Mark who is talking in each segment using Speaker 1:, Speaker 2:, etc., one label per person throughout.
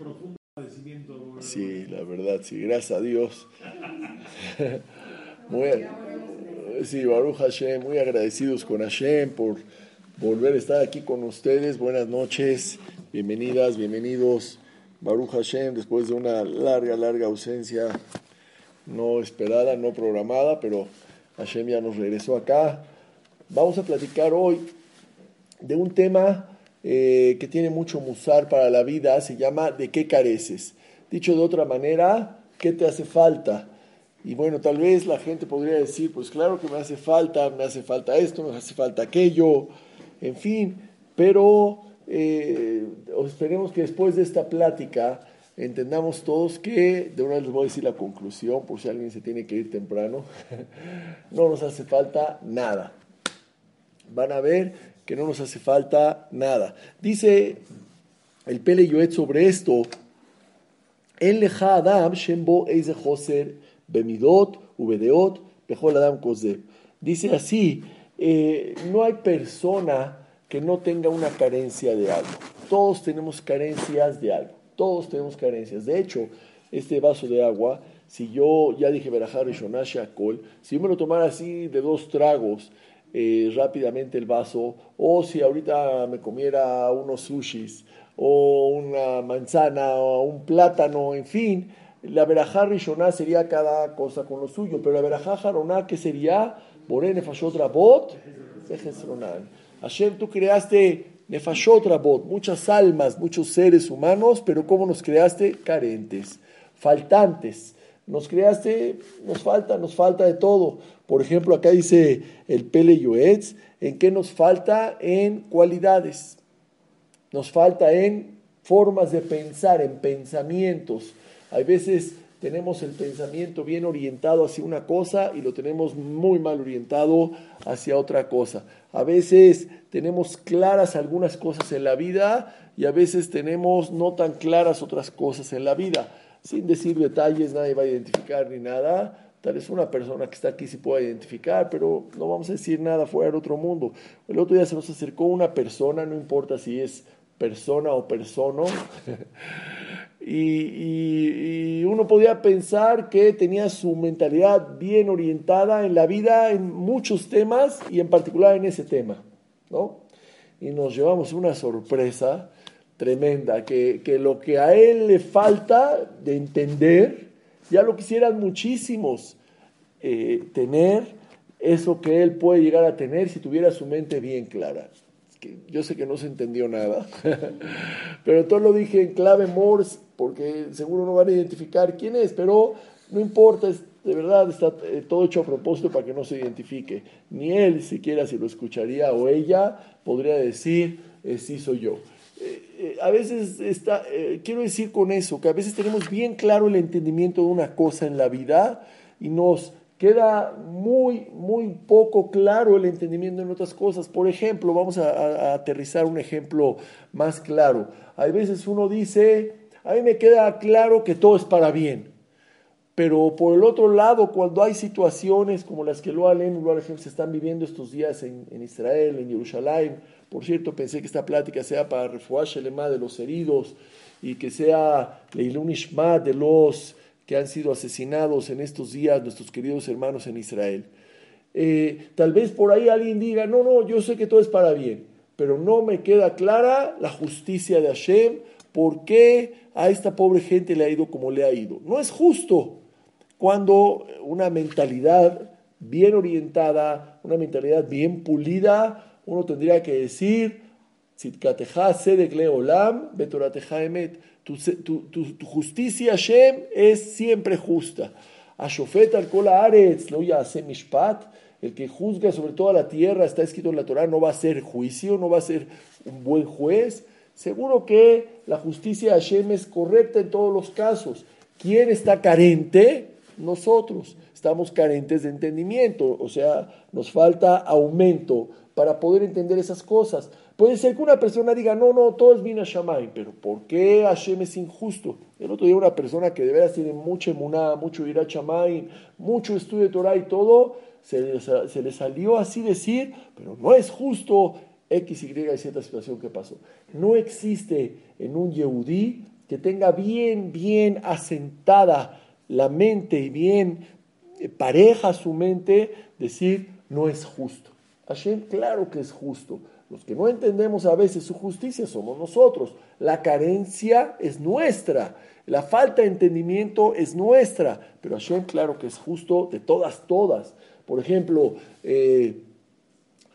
Speaker 1: Profundo agradecimiento.
Speaker 2: Sí, la verdad, sí, gracias a Dios. muy, sí, Baruch Hashem, muy agradecidos con Hashem por volver a estar aquí con ustedes. Buenas noches, bienvenidas, bienvenidos. Baruch Hashem, después de una larga, larga ausencia no esperada, no programada, pero Hashem ya nos regresó acá. Vamos a platicar hoy de un tema eh, que tiene mucho musar para la vida, se llama ¿de qué careces? Dicho de otra manera, ¿qué te hace falta? Y bueno, tal vez la gente podría decir, pues claro que me hace falta, me hace falta esto, me hace falta aquello, en fin, pero eh, esperemos que después de esta plática entendamos todos que, de una vez les voy a decir la conclusión, por si alguien se tiene que ir temprano, no nos hace falta nada. Van a ver que no nos hace falta nada. Dice el Pele Yoet sobre esto, en leja Adam shembo eize joser bemidot ubedeot bejol Adam kozeb. Dice así, eh, no hay persona que no tenga una carencia de algo. Todos tenemos carencias de algo. Todos tenemos carencias. De hecho, este vaso de agua, si yo ya dije Berajá Rishonash Akol, si yo me lo tomara así de dos tragos, eh, rápidamente el vaso, o si ahorita me comiera unos sushis, o una manzana, o un plátano, en fin, la verajá rishoná sería cada cosa con lo suyo, pero la verajá jaroná, que sería? Boré nefashot rabot, Hashem, tú creaste nefashot rabot, muchas almas, muchos seres humanos, pero ¿cómo nos creaste? Carentes, faltantes. Nos creaste, nos falta, nos falta de todo. Por ejemplo, acá dice el Pele Yoetz, ¿en qué nos falta? En cualidades. Nos falta en formas de pensar, en pensamientos. Hay veces tenemos el pensamiento bien orientado hacia una cosa y lo tenemos muy mal orientado hacia otra cosa. A veces tenemos claras algunas cosas en la vida y a veces tenemos no tan claras otras cosas en la vida. Sin decir detalles, nadie va a identificar ni nada, Tal vez una persona que está aquí se pueda identificar, pero no vamos a decir nada fuera del otro mundo. El otro día se nos acercó una persona, no importa si es persona o persona, y, uno podía pensar que tenía su mentalidad bien orientada en la vida, en muchos temas y en particular en ese tema, ¿no? Y nos llevamos una sorpresa tremenda, que, que lo que a él le falta de entender, ya lo quisieran muchísimos eh, tener eso que él puede llegar a tener si tuviera su mente bien clara. yo sé que no se entendió nada, pero todo lo dije en clave Morse porque seguro no van a identificar quién es, pero no importa, de verdad está eh, todo hecho a propósito para que no se identifique. Ni él siquiera si lo escucharía o ella podría decir, eh, sí soy yo. Eh, a veces está, eh, quiero decir con eso, que a veces tenemos bien claro el entendimiento de una cosa en la vida y nos queda muy, muy poco claro el entendimiento en otras cosas. Por ejemplo, vamos a, aterrizar un ejemplo más claro. Hay veces uno dice, a mí me queda claro que todo es para bien. Pero por el otro lado, cuando hay situaciones como las que lo Alem y se están viviendo estos días en, en Israel, en Jerusalén, por cierto, pensé que esta plática sea para Shelema de los heridos y que sea Leilun Ishma de los que han sido asesinados en estos días, nuestros queridos hermanos en Israel. Eh, tal vez por ahí alguien diga, no, no, yo sé que todo es para bien, pero no me queda clara la justicia de Hashem, por qué a esta pobre gente le ha ido como le ha ido. No es justo cuando una mentalidad bien orientada, una mentalidad bien pulida, uno tendría que decir, leolam, emet. Tu, tu, tu, justicia, Hashem, es siempre justa. Ashofet al aretz, lo hace mishpat. El que juzga sobre toda la tierra, está escrito en la Torah, no va a ser juicio, no va a ser un buen juez. Seguro que la justicia Hashem es correcta en todos los casos. ¿Quién está carente? Nosotros. Estamos carentes de entendimiento, o sea, nos falta aumento para poder entender esas cosas. Puede ser que una persona diga, no, no, todo es Mina Shamay, pero ¿por qué Hashem es injusto? El otro día una persona que de veras tiene mucha emuná, mucho ira Shamay, mucho estudio de Torah y todo, se le, se le salió así decir, pero no es justo X, Y y Z situación que pasó. No existe en un Yehudí que tenga bien, bien asentada la mente y bien pareja su mente, decir, no es justo. Hashem, claro que es justo. Los que no entendemos a veces su justicia somos nosotros. La carencia es nuestra. La falta de entendimiento es nuestra. Pero Hashem, claro que es justo de todas, todas. Por ejemplo, eh,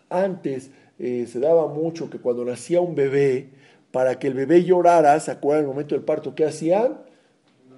Speaker 2: antes eh, se daba mucho que cuando nacía un bebé, para que el bebé llorara, ¿se acuerdan el momento del parto? ¿Qué hacían?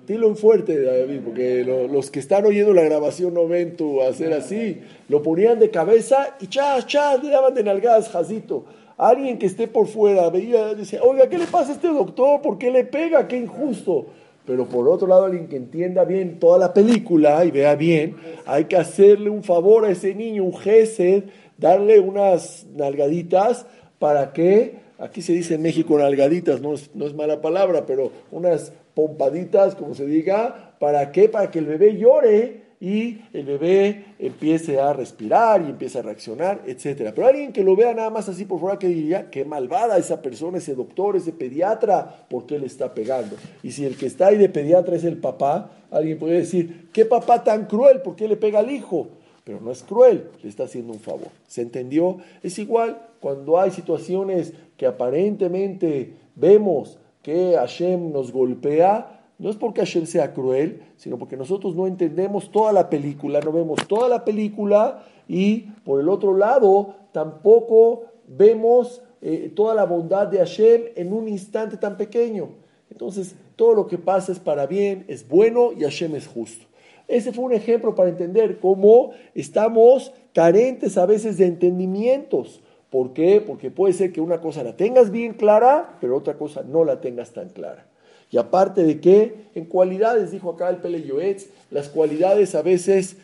Speaker 2: Dilo en fuerte, David, porque los que están oyendo la grabación no ven tú hacer así. Lo ponían de cabeza y chas, chas, le daban de nalgadas, jazito. Alguien que esté por fuera veía, decía, oiga, ¿qué le pasa a este doctor? ¿Por qué le pega? ¡Qué injusto! Pero por otro lado, alguien que entienda bien toda la película y vea bien, hay que hacerle un favor a ese niño, un gesed, darle unas nalgaditas para que, aquí se dice en México nalgaditas, no no es mala palabra, pero unas pompaditas, como se diga, ¿para qué? Para que el bebé llore y el bebé empiece a respirar y empiece a reaccionar, etc. Pero alguien que lo vea nada más así por fuera, que diría, qué malvada esa persona, ese doctor, ese pediatra, ¿por qué le está pegando? Y si el que está ahí de pediatra es el papá, alguien puede decir, qué papá tan cruel, ¿por qué le pega al hijo? Pero no es cruel, le está haciendo un favor. ¿Se entendió? Es igual cuando hay situaciones que aparentemente vemos que Hashem nos golpea, no es porque Hashem sea cruel, sino porque nosotros no entendemos toda la película, no vemos toda la película y por el otro lado tampoco vemos eh, toda la bondad de Hashem en un instante tan pequeño. Entonces, todo lo que pasa es para bien, es bueno y Hashem es justo. Ese fue un ejemplo para entender cómo estamos carentes a veces de entendimientos. ¿Por qué? Porque puede ser que una cosa la tengas bien clara, pero otra cosa no la tengas tan clara. Y aparte de que, en cualidades, dijo acá el Pele Yoetz, las cualidades a veces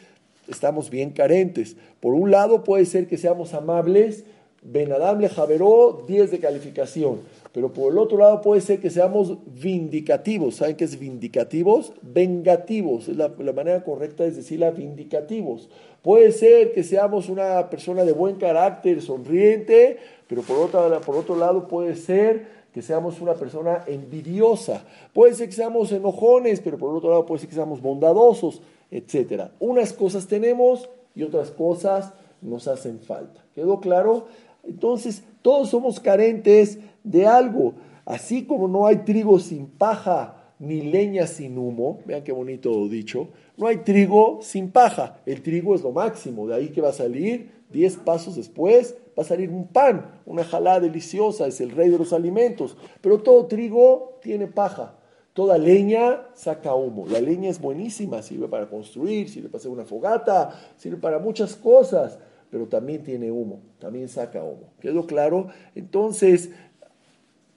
Speaker 2: estamos bien carentes. Por un lado puede ser que seamos amables, Benadam le javeró 10 de calificación. Pero por el otro lado puede ser que seamos vindicativos. ¿Saben qué es vindicativos? Vengativos. Es la, manera correcta es decirla vindicativos. Puede ser que seamos una persona de buen carácter, sonriente, pero por, otra, por otro lado puede ser que seamos una persona envidiosa. Puede ser que seamos enojones, pero por otro lado puede ser que seamos bondadosos, etc. Unas cosas tenemos y otras cosas nos hacen falta. ¿Quedó claro? Entonces, todos somos carentes de algo. Así como no hay trigo sin paja ni leña sin humo, vean qué bonito dicho, no hay trigo sin paja. El trigo es lo máximo, de ahí que va a salir, diez pasos después, va a salir un pan, una jalada deliciosa, es el rey de los alimentos. Pero todo trigo tiene paja. Toda leña saca humo. La leña es buenísima, sirve para construir, sirve para hacer una fogata, sirve para muchas cosas, pero también tiene humo, también saca humo. ¿Quedó claro? Entonces,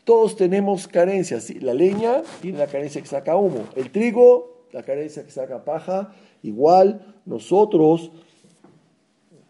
Speaker 2: todos tenemos carencias. La leña tiene la carencia que saca humo. El trigo, la carencia que saca paja. Igual nosotros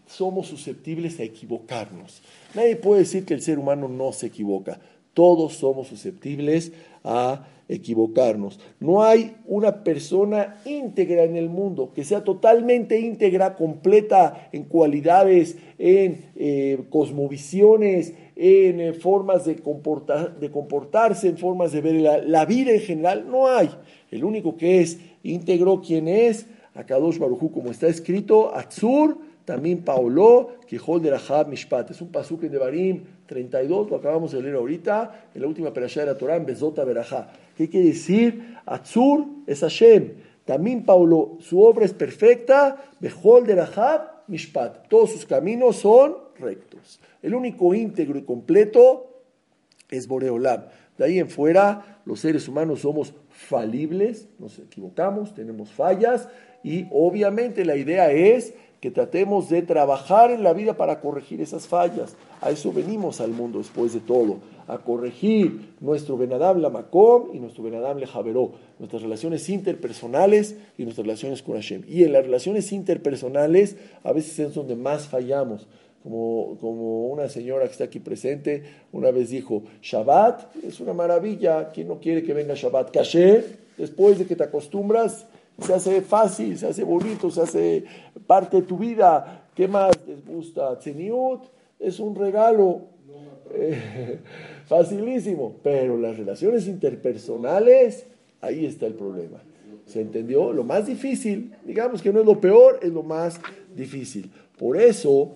Speaker 2: somos susceptibles a equivocarnos. Nadie puede decir que el ser humano no se equivoca. Todos somos susceptibles a equivocarnos. No hay una persona íntegra en el mundo que sea totalmente íntegra, completa en cualidades, en eh, cosmovisiones, en eh, formas de, de, comportarse, en formas de ver la, vida en general. No hay. El único que es íntegro, quien es? Akadosh Barujú, como está escrito, Atzur, también Paolo, Quijol de Rahab Mishpat. Es un pasuk en Devarim 32, lo acabamos de leer ahorita, en la última perashá de la Torah, en Bezota Berajá. ¿Qué quiere decir? Atzur es Hashem. También Paulo, su obra es perfecta, Bejol de Rahab Mishpat. Todos sus caminos son rectos. El único íntegro y completo es Boreolam. De ahí en fuera, los seres humanos somos falibles, nos equivocamos, tenemos fallas y obviamente la idea es que tratemos de trabajar en la vida para corregir esas fallas. A eso venimos al mundo después de todo, a corregir nuestro Benadam Macom y nuestro Benadam Javeró, nuestras relaciones interpersonales y nuestras relaciones con Hashem. Y en las relaciones interpersonales a veces es donde más fallamos. Como, una señora que está aquí presente una vez dijo, Shabbat es una maravilla, ¿quién no quiere que venga Shabbat? Caché, después de que te acostumbras, se hace fácil, se hace bonito, se hace parte de tu vida. ¿Qué más les gusta? Tzeniut es un regalo. facilísimo. Pero las relaciones interpersonales, ahí está el problema. ¿Se entendió? Lo más difícil, digamos que no es lo peor, es lo más difícil. Por eso,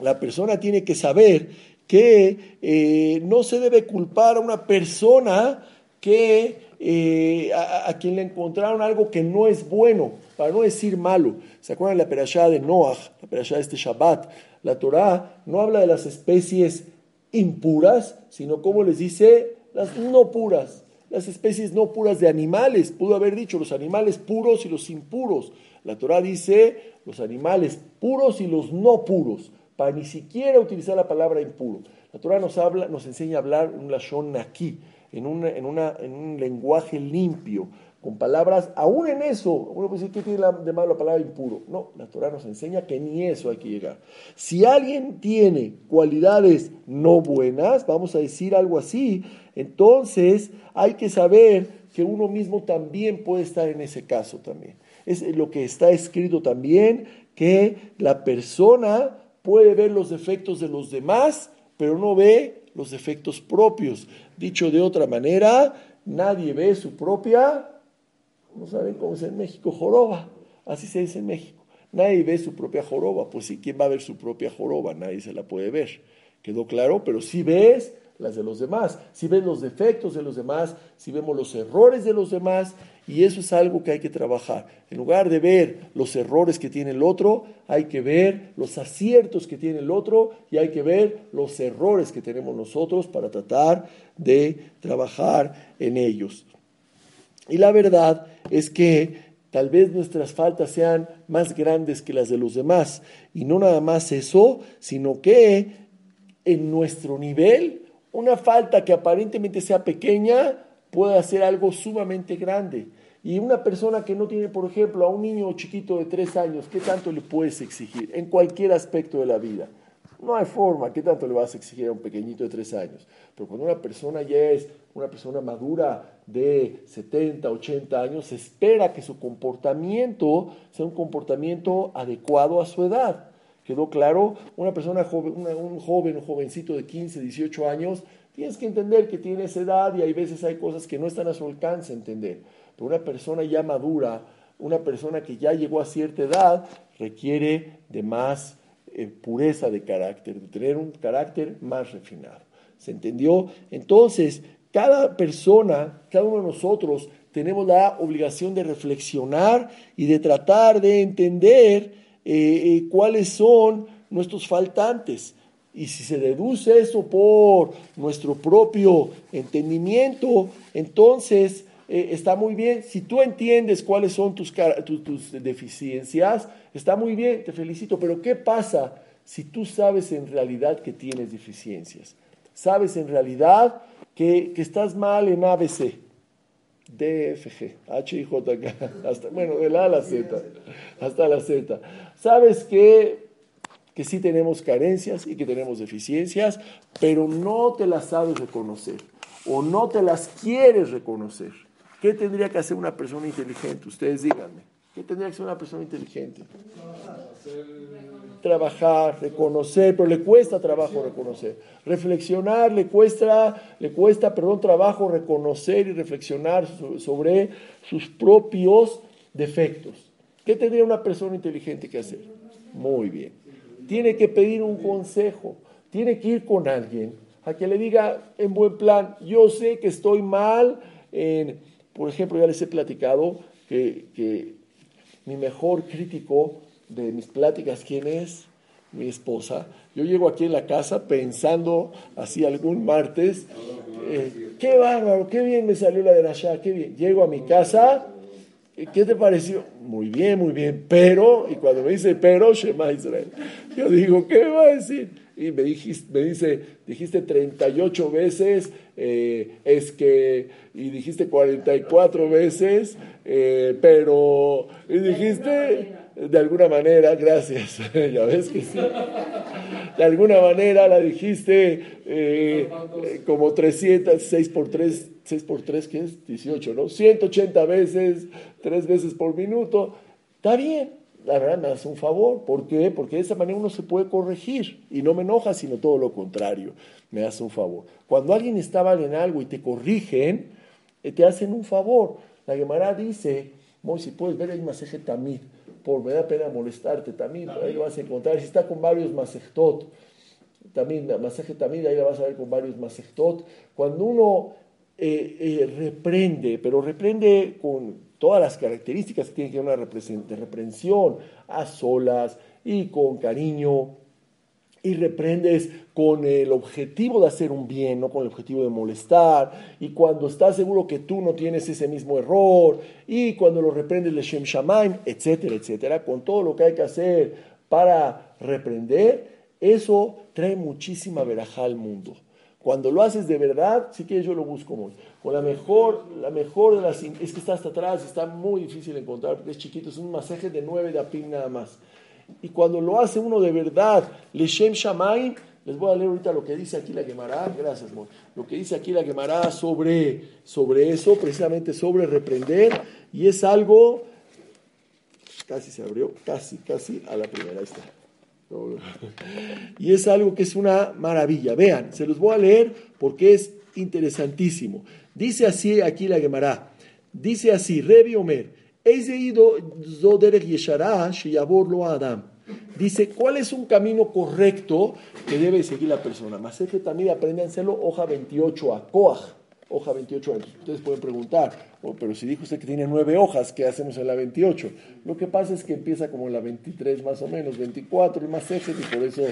Speaker 2: la persona tiene que saber que eh, no se debe culpar a una persona que eh, a, quien le encontraron algo que no es bueno, para no decir malo. ¿Se acuerdan de la perashá de Noah, la perashá de este Shabbat? La Torá no habla de las especies impuras, sino como les dice, las no puras, las especies no puras de animales. Pudo haber dicho los animales puros y los impuros. La Torá dice los animales puros y los no puros, para ni siquiera utilizar la palabra impuro. La Torah nos, habla, nos enseña a hablar un lashon aquí, en un lenguaje limpio, con palabras, aún en eso, uno puede decir, ¿qué tiene de malo la palabra impuro? No, la Torah nos enseña que ni eso hay que llegar. Si alguien tiene cualidades no buenas, vamos a decir algo así, entonces hay que saber que uno mismo también puede estar en ese caso también. Es lo que está escrito también, que la persona puede ver los defectos de los demás pero no ve los defectos propios. Dicho de otra manera, nadie ve su propia, no saben cómo es en México, joroba. Así se dice en México. Nadie ve su propia joroba. Pues si ¿quién va a ver su propia joroba? Nadie se la puede ver. ¿Quedó claro? Pero si ves las de los demás, si ves los defectos de los demás, si vemos los errores de los demás, y eso es algo que hay que trabajar. En lugar de ver los errores que tiene el otro, hay que ver los aciertos que tiene el otro y hay que ver los errores que tenemos nosotros para tratar de trabajar en ellos. Y la verdad es que tal vez nuestras faltas sean más grandes que las de los demás. Y no nada más eso, sino que en nuestro nivel, una falta que aparentemente sea pequeña, puede hacer algo sumamente grande. Y una persona que no tiene, por ejemplo, a un niño chiquito de tres años, ¿qué tanto le puedes exigir en cualquier aspecto de la vida? No hay forma, ¿qué tanto le vas a exigir a un pequeñito de tres años? Pero cuando una persona ya es una persona madura de 70, 80 años, se espera que su comportamiento sea un comportamiento adecuado a su edad. ¿Quedó claro? Una persona joven, un joven, un jovencito de 15, 18 años, Tienes que entender que tiene esa edad y hay veces hay cosas que no están a su alcance entender. Pero una persona ya madura, una persona que ya llegó a cierta edad, requiere de más eh, pureza de carácter, de tener un carácter más refinado. ¿Se entendió? Entonces, cada persona, cada uno de nosotros, tenemos la obligación de reflexionar y de tratar de entender eh, eh, cuáles son nuestros faltantes. Y si se deduce eso por nuestro propio entendimiento, entonces eh, está muy bien. Si tú entiendes cuáles son tus, tus, deficiencias, está muy bien, te felicito. Pero ¿qué pasa si tú sabes en realidad que tienes deficiencias? Sabes en realidad que, que estás mal en ABC, DFG, H, I, J, K, hasta, bueno, de la a la Z, hasta la Z. Sabes que que sí tenemos carencias y que tenemos deficiencias, pero no te las sabes reconocer o no te las quieres reconocer. ¿Qué tendría que hacer una persona inteligente? Ustedes díganme. ¿Qué tendría que hacer una persona inteligente? Trabajar, reconocer, pero le cuesta trabajo reconocer. Reflexionar le cuesta, le cuesta, perdón, trabajo reconocer y reflexionar sobre sus propios defectos. ¿Qué tendría una persona inteligente que hacer? Muy bien tiene que pedir un consejo, tiene que ir con alguien a que le diga en buen plan, yo sé que estoy mal, en, por ejemplo, ya les he platicado que, que mi mejor crítico de mis pláticas, ¿quién es? Mi esposa. Yo llego aquí en la casa pensando así algún martes, eh, qué bárbaro, qué bien me salió la de la qué bien. Llego a mi casa ¿Qué te pareció? Muy bien, muy bien, pero, y cuando me dice pero, Shema Israel, yo digo, ¿qué va a decir? Y me, dijiste, me dice, dijiste 38 veces, eh, es que, y dijiste 44 veces, eh, pero, y dijiste, de alguna manera, gracias, ya ves que sí, de alguna manera la dijiste eh, como 300, 6 por 3, 6 por 3, ¿qué es? 18, ¿no? 180 veces, 3 veces por minuto. Está bien, la verdad me hace un favor. ¿Por qué? Porque de esa manera uno se puede corregir y no me enoja, sino todo lo contrario, me hace un favor. Cuando alguien está mal en algo y te corrigen, eh, te hacen un favor. La Gemara dice, si puedes ver el masaje tamid, por me da pena molestarte también, ahí lo vas a encontrar. Si está con varios masejtot, también masaje tamid, ahí la vas a ver con varios masejtot. Cuando uno eh, eh, reprende, pero reprende con todas las características que tiene que una reprensión, a solas y con cariño, y reprendes con el objetivo de hacer un bien, no con el objetivo de molestar, y cuando estás seguro que tú no tienes ese mismo error, y cuando lo reprendes le Shem Shamaim, etcétera, etcétera, con todo lo que hay que hacer para reprender, eso trae muchísima verajá al mundo. Cuando lo haces de verdad, si quieres yo lo busco muy. Con la mejor, la mejor de las... Es que está hasta atrás, está muy difícil encontrar porque es chiquito, es un masaje de nueve de apim nada más. Y cuando lo hace uno de verdad, Leshem Shamaim, les voy a leer ahorita lo que dice aquí la Gemara, gracias, Mon. Lo que dice aquí la Gemara sobre, sobre eso, precisamente sobre reprender, y es algo, casi se abrió, casi, casi a la primera, ahí está. Y es algo que es una maravilla. Vean, se los voy a leer porque es interesantísimo. Dice así aquí la Gemara. Dice así, Rebi Omer. Dice, ¿cuál es un camino correcto que debe seguir la persona? Maseje también aprende a hacerlo, hoja 28 a Koach hoja 28 años. Ustedes pueden preguntar, oh, pero si dijo usted que tiene nueve hojas, ¿qué hacemos en la 28? Lo que pasa es que empieza como en la 23 más o menos, 24 y más ejes y por eso,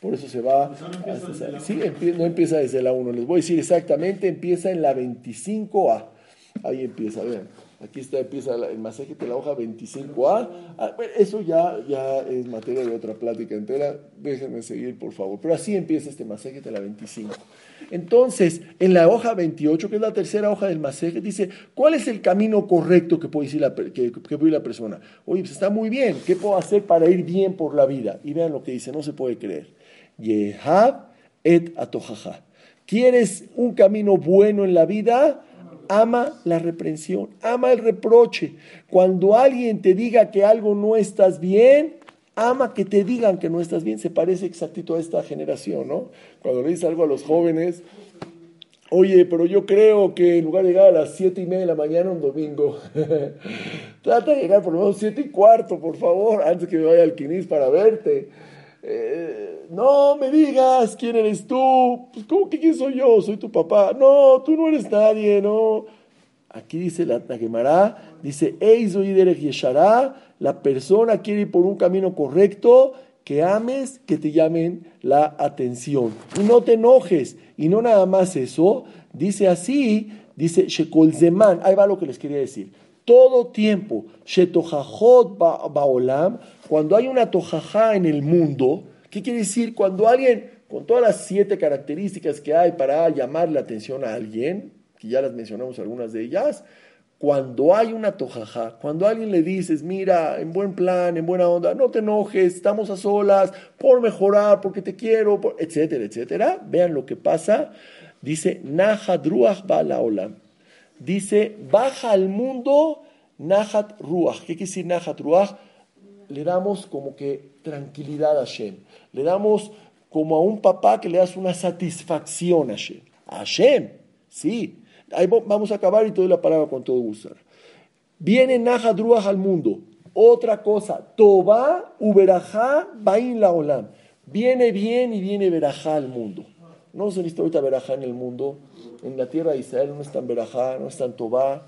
Speaker 2: por eso se va... no sí, no empieza desde la 1. Les voy a decir exactamente, empieza en la 25A. Ahí empieza, vean. Aquí está, empieza el masaje de la hoja 25A. Ah, eso ya, ya es materia de otra plática entera. Déjenme seguir, por favor. Pero así empieza este masaje de la 25. Entonces, en la hoja 28, que es la tercera hoja del masaje, dice, ¿cuál es el camino correcto que puede, la, que, puede ir la persona? Oye, pues está muy bien. ¿Qué puedo hacer para ir bien por la vida? Y vean lo que dice, no se puede creer. Yehab et atojaja. ¿Quieres un camino bueno en la vida? Ama la reprensión, ama el reproche. Cuando alguien te diga que algo no estás bien, ama que te digan que no estás bien. Se parece exactito a esta generación, ¿no? Cuando le dices algo a los jóvenes, oye, pero yo creo que en lugar de llegar a las siete y media de la mañana un domingo, trata de llegar por lo menos siete y cuarto, por favor, antes que me vaya al quinis para verte. Eh, no me digas quién eres tú. Pues, ¿Cómo que quién soy yo? Soy tu papá. No, tú no eres nadie, no. Aquí dice la, la dice, la persona quiere ir por un camino correcto, que ames, que te llamen la atención. Y no te enojes. Y no nada más eso, dice así, dice Shekol Zeman, ahí va lo que les quería decir. Todo tiempo, Shetojajot Baolam, cuando hay una tojajá en el mundo, ¿qué quiere decir? Cuando alguien, con todas las siete características que hay para llamar la atención a alguien, que ya las mencionamos algunas de ellas, cuando hay una tojajá, cuando alguien le dices, mira, en buen plan, en buena onda, no te enojes, estamos a solas, por mejorar, porque te quiero, etcétera, etcétera, vean lo que pasa. Dice, Nahadruach Bala Olam. Dice, baja al mundo Nahat Ruach. ¿Qué quiere decir Nahat Ruach? le damos como que tranquilidad a Hashem. Le damos como a un papá que le das una satisfacción a Hashem. A Hashem, sí. Ahí vamos a acabar y te doy la palabra con todo gusto. Viene Nahadruach al mundo. Otra cosa, Toba Uberajá Bain la Olam. Viene bien y viene Berajá al mundo. No se necesita ahorita Berajá en el mundo. En la tierra de Israel no están Berajá, no están Toba.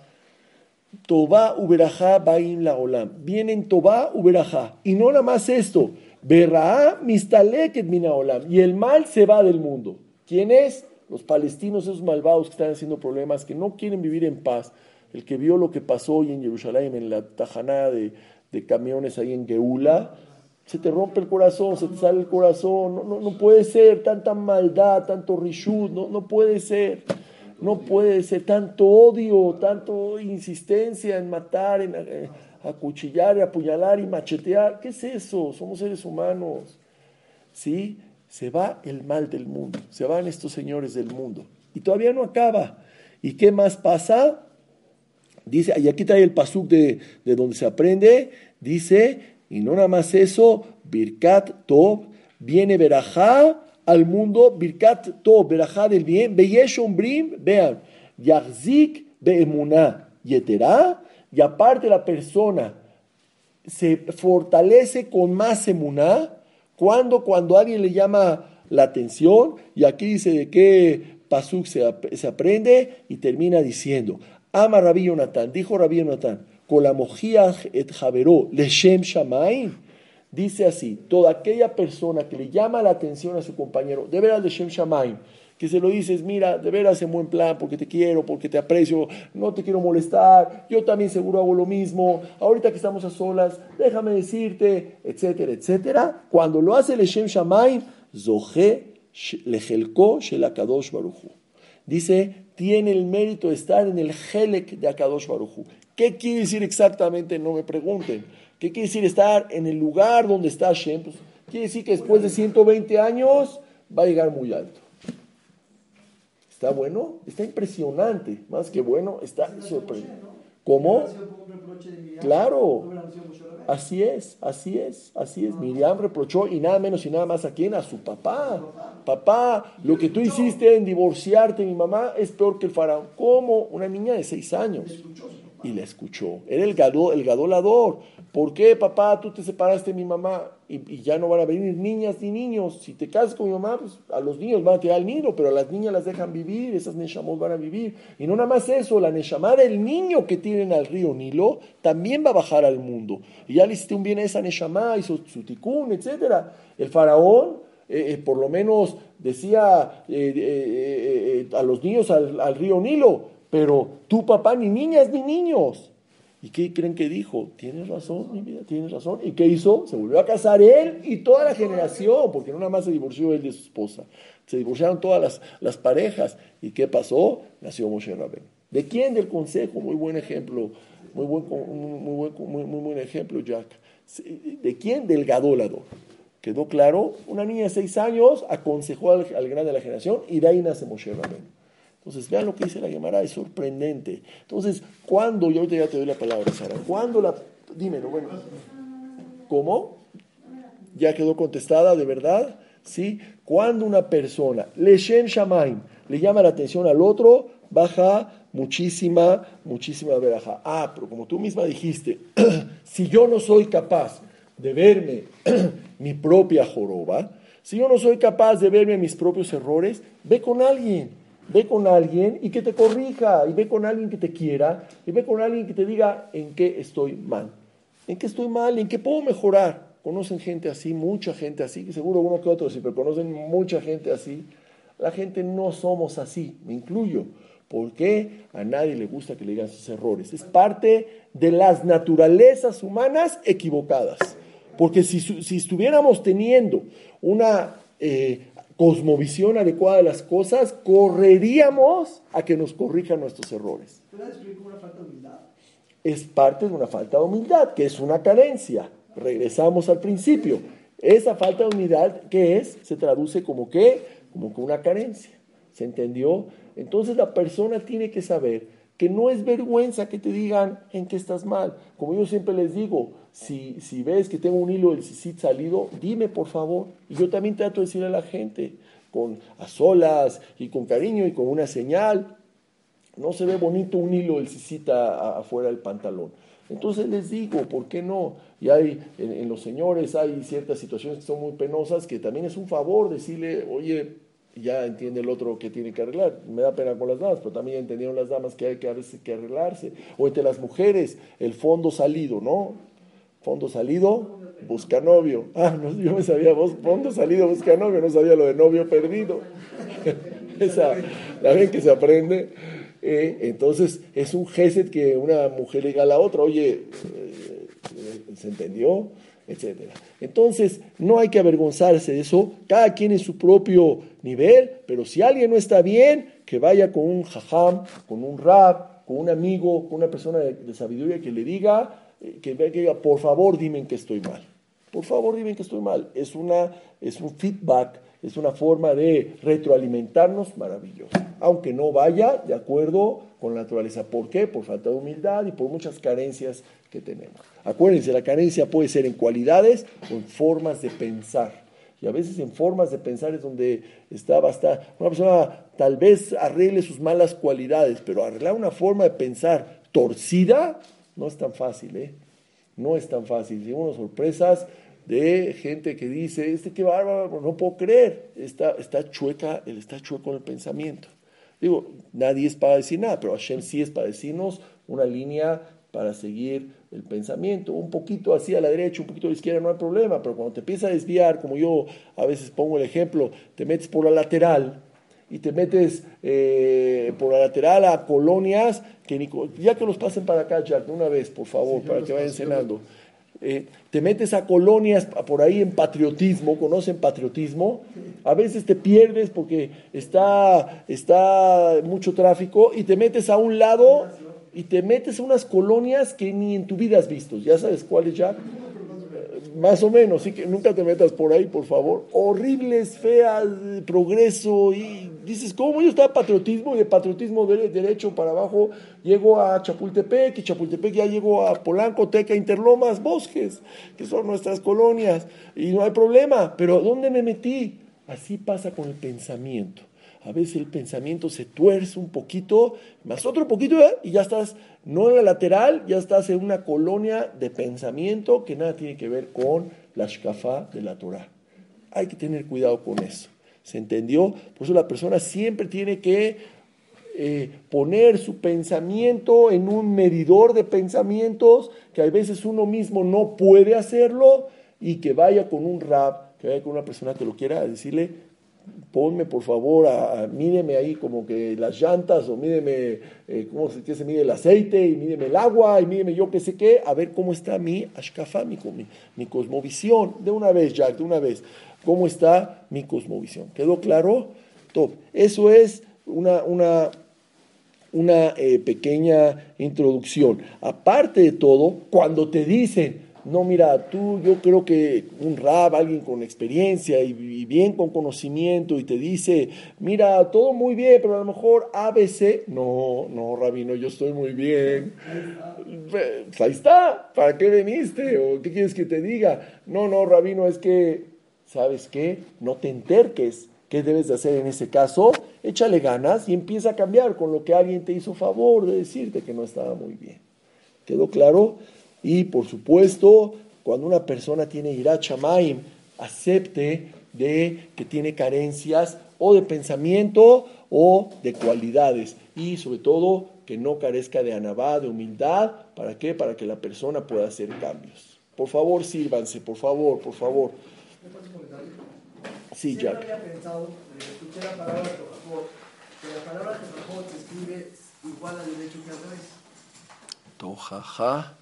Speaker 2: Toba uberajá baim la olam. Vienen Toba uberajá. Y no nada más esto. Berraá mistaleket mina olam. Y el mal se va del mundo. ¿Quién es? Los palestinos, esos malvados que están haciendo problemas, que no quieren vivir en paz. El que vio lo que pasó hoy en Jerusalén, en la tajanada de, de camiones ahí en Geula, se te rompe el corazón, se te sale el corazón. No, no, no puede ser tanta maldad, tanto rishud, no, no puede ser. No puede ser tanto odio, tanto insistencia en matar, en eh, acuchillar, apuñalar y machetear. ¿Qué es eso? Somos seres humanos. ¿Sí? Se va el mal del mundo, se van estos señores del mundo. Y todavía no acaba. ¿Y qué más pasa? Dice, y aquí trae el pasuk de, de donde se aprende, dice, Y no nada más eso, Birkat Tov, viene Berajá al mundo, Birkat Tov, Berajá del bien, Beyesh Brim, vean, Yahzik Beemuná, Yeterá, y aparte la persona se fortalece con más emuná cuando, cuando alguien le llama la atención, y aquí dice de qué pasuk se, se aprende, y termina diciendo, ama Rabbi Yonatán, dijo Rabbi Yonatán, Kolamojiach et Javeró, Leshem Shamaim, dice así, toda aquella persona que le llama la atención a su compañero, de veras Leshem Shamaim, que se lo dices, mira, de veras en buen plan, porque te quiero, porque te aprecio, no te quiero molestar, yo también seguro hago lo mismo, ahorita que estamos a solas, déjame decirte, etcétera, etcétera. Cuando lo hace el Shem Shamaim, Zohe Lejelko Shelakadosh Baruchu. Dice, tiene el mérito de estar en el Helek de Akadosh Baruchu. ¿Qué quiere decir exactamente? No me pregunten. ¿Qué quiere decir estar en el lugar donde está Shem? Pues, quiere decir que después de 120 años va a llegar muy alto. ¿Está bueno? Está impresionante. Más que bueno, está sorprendente. ¿Cómo? Claro. Así es, así es, así es. Miriam reprochó y nada menos y nada más a quién, a su papá. Papá, lo que tú hiciste en divorciarte mi mamá es peor que el faraón. ¿Cómo? Una niña de seis años y le escuchó. Era el, gado, el gadolador. ¿Por qué, papá, tú te separaste de mi mamá y, ya no van a venir niñas ni niños? Si te casas con mi mamá, pues a los niños van a tirar al nido, pero a las niñas las dejan vivir, esas neshamos van a vivir. Y no nada más eso, la neshamá del niño que tienen al río Nilo también va a bajar al mundo. Y ya le hiciste un bien a esa neshamá y su, ticún, etc. El faraón, eh, eh, por lo menos decía eh, a los niños al río Nilo, pero tu papá ni niñas ni niños. ¿Y qué creen que dijo? Tienes razón, mi vida, tienes razón. ¿Y qué hizo? Se volvió a casar él y toda la generación, porque no nada más se divorció él de su esposa, se divorciaron todas las, las parejas. ¿Y qué pasó? Nació Moshe Rabén. ¿De quién? Del consejo, muy buen ejemplo, muy buen, muy, muy, buen ejemplo, Jack. ¿De quién? Del gadólador. Quedó claro, una niña de seis años aconsejó al, al gran de la generación y de ahí nace Moshe Rabén. Entonces, vean lo que dice la Gemara, es sorprendente. Entonces, ¿cuándo? Yo ahorita ya te doy la palabra, Sara. ¿Cuándo la.? Dímelo, bueno. ¿Cómo? ¿Ya quedó contestada, de verdad? ¿Sí? Cuando una persona, Leshem Shamaim, le llama la atención al otro, baja muchísima, muchísima veraja. Ah, pero como tú misma dijiste, si yo no soy capaz de verme mi propia joroba, si yo no soy capaz de verme mis propios errores, ve con alguien Ve con alguien y que te corrija, y ve con alguien que te quiera, y ve con alguien que te diga en qué estoy mal. ¿En qué estoy mal? ¿En qué puedo mejorar? Conocen gente así, mucha gente así, que seguro uno que otro sí, pero conocen mucha gente así. La gente no somos así, me incluyo. porque A nadie le gusta que le digan sus errores. Es parte de las naturalezas humanas equivocadas. Porque si, si estuviéramos teniendo una eh, cosmovisión adecuada de las cosas, correríamos a que nos corrijan nuestros errores.
Speaker 1: una falta de humildad?
Speaker 2: Es parte de una falta de humildad, que es una carencia. Regresamos al principio. Esa falta de humildad, ¿qué es? Se traduce como qué? Como con una carencia. ¿Se entendió? Entonces la persona tiene que saber que no es vergüenza que te digan en qué estás mal. Como yo siempre les digo, si, ves que tengo un hilo del CICIT salido, dime por favor. Y yo también trato de decirle a la gente, con a solas y con cariño y con una señal, no se ve bonito un hilo del CICIT afuera del pantalón. Entonces les digo, ¿por qué no? Y hay, en, los señores hay ciertas situaciones que son muy penosas que también es un favor decirle, oye, ya entiende el otro que tiene que arreglar. Me da pena con las damas, pero también entendieron las damas que hay que, que arreglarse. O entre las mujeres, el fondo salido, ¿no? Fondo salido, busca novio. Ah, no, yo me sabía, fondo salido, busca novio, no sabía lo de novio perdido. Esa, la ven que se aprende. Eh, entonces, es un geset que una mujer le diga a la otra, oye, eh, ¿se entendió? etcétera. Entonces, no hay que avergonzarse de eso, cada quien en su propio nivel, pero si alguien no está bien, que vaya con un jajam, con un rap, con un amigo, con una persona de, sabiduría que le diga, eh, que, que diga, por favor dime que estoy mal. Por favor dime que estoy mal. Es, una, es un feedback, es una forma de retroalimentarnos maravillosa, aunque no vaya de acuerdo con la naturaleza. ¿Por qué? Por falta de humildad y por muchas carencias que tenemos. Acuérdense, la carencia puede ser en cualidades o en formas de pensar. Y a veces en formas de pensar es donde está bastante. Una persona tal vez arregle sus malas cualidades, pero arreglar una forma de pensar torcida no es tan fácil, ¿eh? No es tan fácil. Tengo sorpresas de gente que dice, este qué bárbaro, no puedo creer, está, está chueca, él está chueco en el pensamiento. Digo, nadie es para decir nada, pero Hashem sí es para decirnos una línea para seguir el pensamiento, un poquito así a la derecha, un poquito a la izquierda, no hay problema, pero cuando te empieza a desviar, como yo a veces pongo el ejemplo, te metes por la lateral y te metes eh, por la lateral a colonias, que ya que los pasen para acá, Jack, una vez, por favor, para que vayan cenando. Eh, te metes a colonias por ahí en patriotismo, conocen patriotismo, a veces te pierdes porque está, está mucho tráfico y te metes a un lado y te metes a unas colonias que ni en tu vida has visto. ¿Ya sabes cuáles, Jack? Más o menos, sí que nunca te metas por ahí, por favor. Horribles, feas, progreso. Y dices, ¿cómo yo estaba patriotismo? Y de patriotismo de, derecho para abajo llego a Chapultepec, y Chapultepec ya llego a Polanco, Teca, Interlomas, Bosques, que son nuestras colonias. Y no hay problema. Pero ¿dónde me metí? Así pasa con el pensamiento a veces el pensamiento se tuerce un poquito, más otro poquito, y ya estás, no en la lateral, ya estás en una colonia de pensamiento que nada tiene que ver con la shkafa de la Torah. Hay que tener cuidado con eso. ¿Se entendió? Por eso la persona siempre tiene que eh, poner su pensamiento en un medidor de pensamientos, que a veces uno mismo no puede hacerlo, y que vaya con un rap, que vaya con una persona que lo quiera decirle, ponme por favor, a, mídeme ahí como que las llantas o mídeme eh, cómo se, se mide el aceite y mídeme el agua y mídeme yo qué sé qué, a ver cómo está mi ashkafa, mi, mi, cosmovisión. De una vez, Jack, de una vez. ¿Cómo está mi cosmovisión? ¿Quedó claro? Top. Eso es una, una, una eh, pequeña introducción. Aparte de todo, cuando te dicen, no, mira, tú, yo creo que un rab, alguien con experiencia y, bien con conocimiento, y te dice, mira, todo muy bien, pero a lo mejor ABC. No, no, rabino, yo estoy muy bien. Pues ahí está, ¿para qué veniste? ¿O qué quieres que te diga? No, no, rabino, es que, ¿sabes qué? No te enterques. ¿Qué debes de hacer en ese caso? Échale ganas y empieza a cambiar con lo que alguien te hizo favor de decirte que no estaba muy bien. ¿Quedó claro? Y por supuesto, cuando una persona tiene irachamaim, acepte de que tiene carencias o de pensamiento o de cualidades. Y sobre todo, que no carezca de anabá, de humildad. ¿Para qué? Para que la persona pueda hacer cambios. Por favor, sírvanse, por favor, por favor. Sí, Jack. había pensado, escuché la palabra que la palabra se escribe igual al derecho que al revés. Tojaja.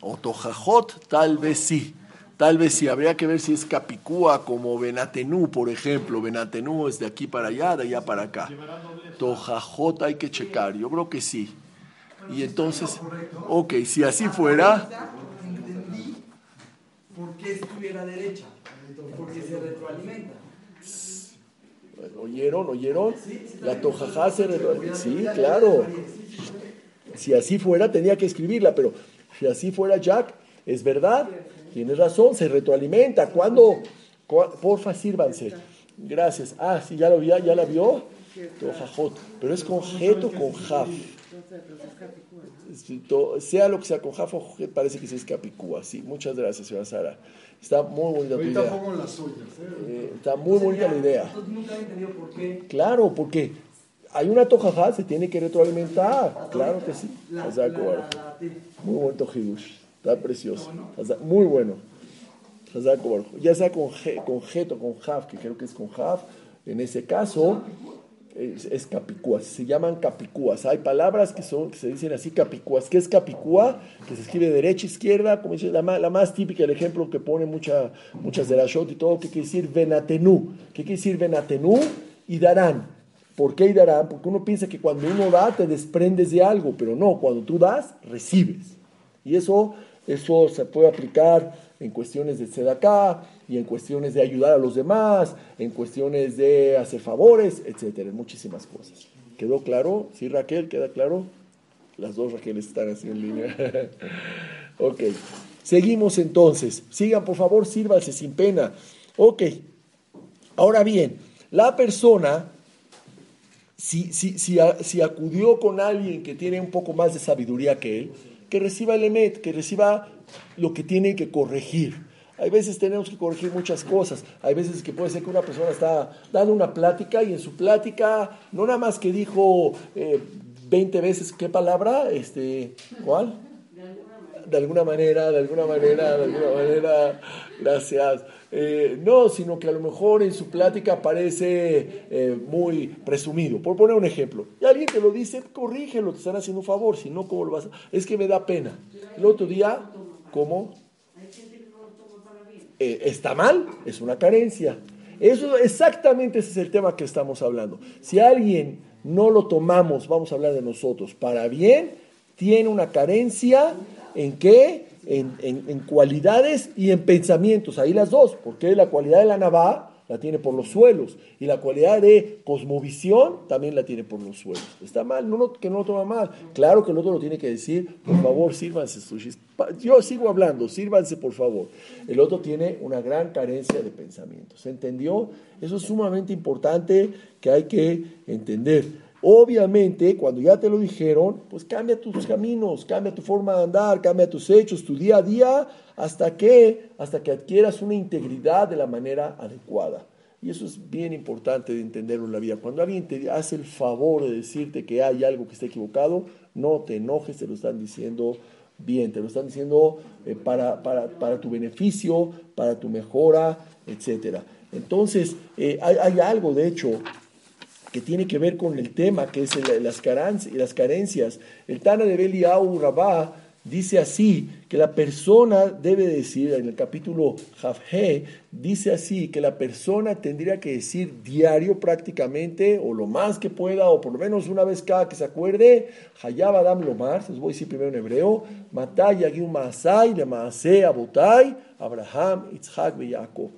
Speaker 2: O Tojajot, tal vez sí. Tal vez sí, habría que ver si es Capicúa como Benatenú, por ejemplo. Benatenú es de aquí para allá, de allá para acá. Tojajot hay que checar, yo creo que sí. Y entonces, ok, si así fuera...
Speaker 1: ¿Por qué estuviera derecha? Porque se retroalimenta.
Speaker 2: ¿Oyeron? ¿Oyeron? La tojajá se retroalimenta. Sí, claro. Si así fuera, tenía que escribirla, pero si así fuera Jack, es verdad, tienes razón, se retroalimenta. ¿Cuándo? Porfa, sírvanse. Gracias. Ah, sí, ya lo vio, ya la vio. Pero es con jet o con jaf. Sea lo que sea con jaf o parece que sí es capicúa. Sí, muchas gracias, señora Sara. Está muy bonita tu idea. ¿eh? Eh, está muy bonita la idea.
Speaker 1: Nunca he entendido por qué.
Speaker 2: Claro, porque hay una tojajá, se tiene que retroalimentar. Claro que sí. Muy bonito Hidush. Está precioso. Muy bueno. Ya sea con con o con Jaf, que creo que es con Jaf, en ese caso es, es, capicúas, se llaman capicúas. Hay palabras que, son, que se dicen así capicúas. ¿Qué es capicúa? Que se escribe derecha, izquierda, como dice la, la más típica, el ejemplo que pone mucha, muchas de la shot y todo, ¿qué quiere decir venatenú? ¿Qué quiere decir venatenú? Y darán. ¿Por qué darán? Porque uno piensa que cuando uno da te desprendes de algo, pero no, cuando tú das, recibes. Y eso, eso se puede aplicar en cuestiones de sedaká, y en cuestiones de ayudar a los demás, en cuestiones de hacer favores, etcétera, muchísimas cosas. ¿Quedó claro? ¿Sí, Raquel? ¿Queda claro? Las dos Raqueles están así en línea. ok. Seguimos entonces. Sigan, por favor, sírvanse sin pena. Ok. Ahora bien, la persona, si, si, si, si, acudió con alguien que tiene un poco más de sabiduría que él, que reciba el EMET, que reciba lo que tiene que corregir. Hay veces tenemos que corregir muchas cosas. Hay veces que puede ser que una persona está dando una plática y en su plática, no nada más que dijo eh, 20 veces qué palabra, este, ¿cuál? De alguna manera, de alguna manera, de alguna manera, gracias. Eh, no, sino que a lo mejor en su plática parece eh, muy presumido. Por poner un ejemplo, y alguien te lo dice, corrígelo, te están haciendo un favor, si no, ¿cómo lo vas a...? Es que me da pena. El otro día, ¿cómo? Eh, está mal, es una carencia. Eso exactamente ese es el tema que estamos hablando. Si alguien no lo tomamos, vamos a hablar de nosotros, para bien, tiene una carencia en qué? En, en, cualidades y en pensamientos. Ahí las dos, porque la cualidad de la Navá la tiene por los suelos. Y la cualidad de cosmovisión también la tiene por los suelos. Está mal, no, que no lo toma mal. Claro que el otro lo tiene que decir, por favor, sírvanse sushis. Yo sigo hablando, sírvanse por favor. El otro tiene una gran carencia de pensamiento. ¿Se entendió? Eso es sumamente importante que hay que entender. Obviamente, cuando ya te lo dijeron, pues cambia tus caminos, cambia tu forma de andar, cambia tus hechos, tu día a día, hasta que, hasta que adquieras una integridad de la manera adecuada. Y eso es bien importante de entenderlo en la vida. Cuando alguien te hace el favor de decirte que hay algo que está equivocado, no te enojes, te lo están diciendo bien, te lo están diciendo eh, para, para, para, tu beneficio, para tu mejora, etc. Entonces, eh, hay, hay algo, de hecho, que tiene que ver con el tema, que es las, carencias. El Tana de Beliau Rabá dice así, que la persona debe decir, en el capítulo Javhe, dice así, que la persona tendría que decir diario prácticamente, o lo más que pueda, o por lo menos una vez cada que se acuerde, Hayab Adam Lomar, les voy a decir primero en hebreo, Matay Yagim Maasai, Maase Abotai, Abraham, Itzhak y Jacob.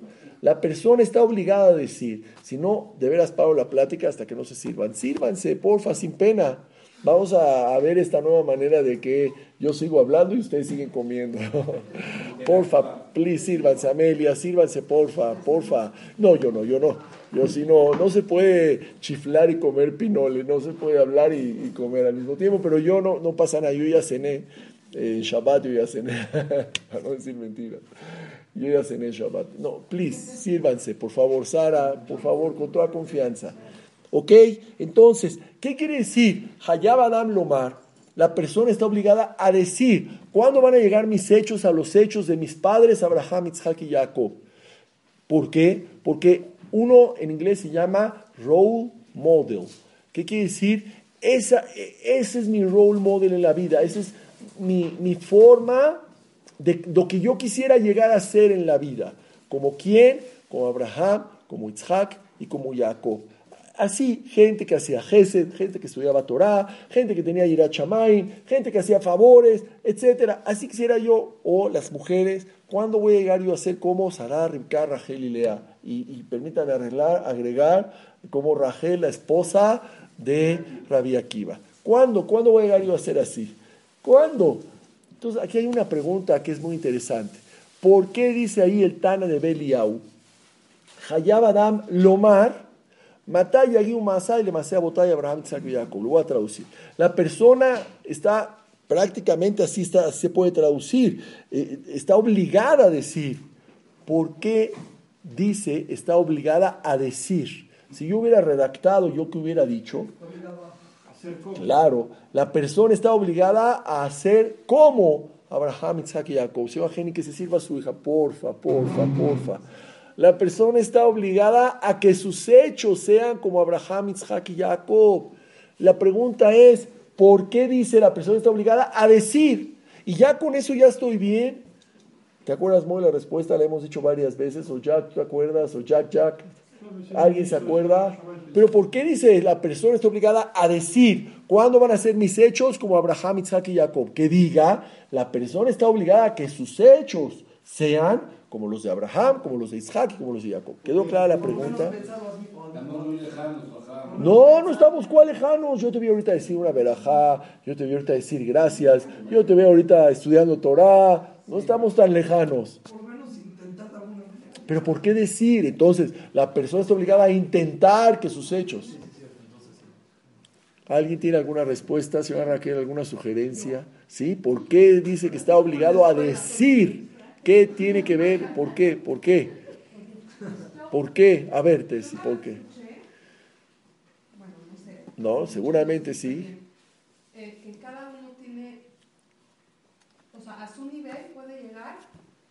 Speaker 2: La persona está obligada a decir, si no, de veras paro la plática hasta que no se sirvan. Sírvanse, porfa, sin pena. Vamos a, ver esta nueva manera de que yo sigo hablando y ustedes siguen comiendo. porfa, please, sírvanse, Amelia, sírvanse, porfa, porfa. No, yo no, yo no. Yo si no, no se puede chiflar y comer pinole, no se puede hablar y, comer al mismo tiempo, pero yo no, no pasa nada, yo ya cené, en Shabbat yo ya cené, para no decir mentiras. Yo ya cené Shabbat. No, please, sírvanse, por favor, Sara, por favor, con toda confianza. ¿Ok? Entonces, ¿qué quiere decir? Hayab Adam Lomar, la persona está obligada a decir, ¿cuándo van a llegar mis hechos a los hechos de mis padres, Abraham, Isaac y Jacob? ¿Por qué? Porque uno en inglés se llama role model. ¿Qué quiere decir? Esa, ese es mi role model en la vida, esa es mi, mi forma de lo que yo quisiera llegar a ser en la vida. ¿Como quién? Como Abraham, como Isaac y como Jacob. Así, gente que hacía Gesed, gente que estudiaba Torah, gente que tenía Yirat gente que hacía favores, etc. Así quisiera yo, o las mujeres, ¿cuándo voy a llegar yo a ser como Sarah, Ribka, Rachel y Lea? Y, y permítanme arreglar, agregar como Rachel, la esposa de Rabbi Akiva. ¿Cuándo? ¿Cuándo voy a llegar yo a ser así? ¿Cuándo? Entonces, aquí hay una pregunta que es muy interesante. ¿Por qué dice ahí el Tana de Beliau? Hayab Adam Lomar, Matay Yagiu Masai, le Masai Botay Abraham. Lo voy a traducir. La persona está prácticamente así, está, se puede traducir. Eh, está obligada a decir. ¿Por qué dice está obligada a decir? Si yo hubiera redactado, yo que hubiera dicho, Claro, la persona está obligada a hacer como Abraham, Isaac y Jacob. Se va a que se sirva a su hija, porfa, porfa, porfa. La persona está obligada a que sus hechos sean como Abraham, Isaac y Jacob. La pregunta es, ¿por qué dice la persona está obligada a decir? Y ya con eso ya estoy bien. ¿Te acuerdas, Moy? La respuesta la hemos dicho varias veces. O Jack, ¿te acuerdas? O Jack, Jack. ¿Alguien se acuerda? Pero ¿por qué dice la persona está obligada a decir cuándo van a ser mis hechos como Abraham, Isaac y Jacob? Que diga, la persona está obligada a que sus hechos sean como los de Abraham, como los de Isaac y como los de Jacob. ¿Quedó clara la pregunta? No, no estamos cuál lejanos. Yo te voy ahorita a decir una verajá, yo te voy ahorita a decir gracias, yo te voy ahorita estudiando Torah. No estamos tan lejanos. Pero ¿por qué decir? Entonces, la persona está obligada a intentar que sus hechos. ¿Alguien tiene alguna respuesta, señora Raquel, alguna sugerencia? ¿Sí? ¿Por qué dice que está obligado a decir? ¿Qué tiene que ver? ¿Por qué? ¿Por qué? ¿Por qué? A ver, Tessy, ¿por qué? No, seguramente sí.
Speaker 3: Eh, que cada uno tiene, o sea, a su nivel puede llegar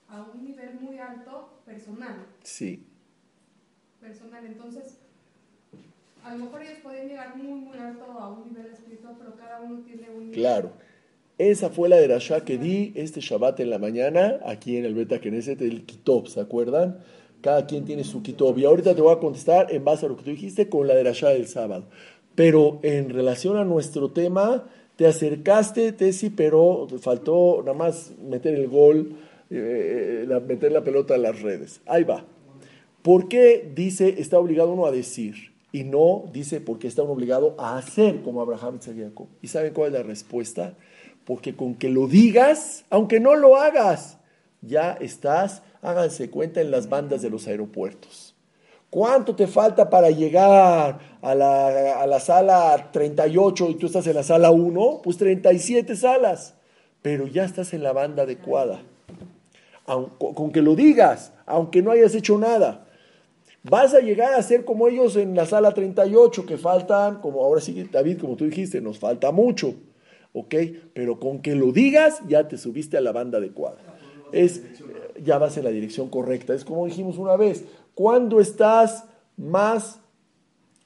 Speaker 3: a un nivel muy alto personal.
Speaker 2: Sí.
Speaker 3: Personal, entonces, a lo mejor ellos pueden llegar muy, muy alto a un nivel espiritual, pero cada uno tiene un nivel.
Speaker 2: Claro. Esa fue la de Rasha que di este Shabbat en la mañana, aquí en el Beta Knesset, el Kitob, ¿se acuerdan? Cada quien tiene su Kitob. Y ahorita te voy a contestar en base a lo que tú dijiste con la de Rasha del sábado. Pero en relación a nuestro tema, te acercaste, Tesi, pero faltó nada más meter el gol, eh, eh, meter la pelota en las redes. Ahí va. ¿Por qué dice está obligado uno a decir? Y no dice porque está uno obligado a hacer como Abraham y Jacob. ¿Y saben cuál es la respuesta? Porque con que lo digas, aunque no lo hagas, ya estás, háganse cuenta en las bandas de los aeropuertos. ¿Cuánto te falta para llegar a la, sala 38 y tú estás en la sala 1? Pues 37 salas, pero ya estás en la banda adecuada. Con que lo digas, aunque no hayas hecho nada. Vas a llegar a ser como ellos en la sala 38, que faltan, como ahora sí, David, como tú dijiste, nos falta mucho. ¿Ok? Pero con que lo digas, ya te subiste a la banda adecuada. Es, ya vas en la dirección correcta. Es como dijimos una vez, cuando estás más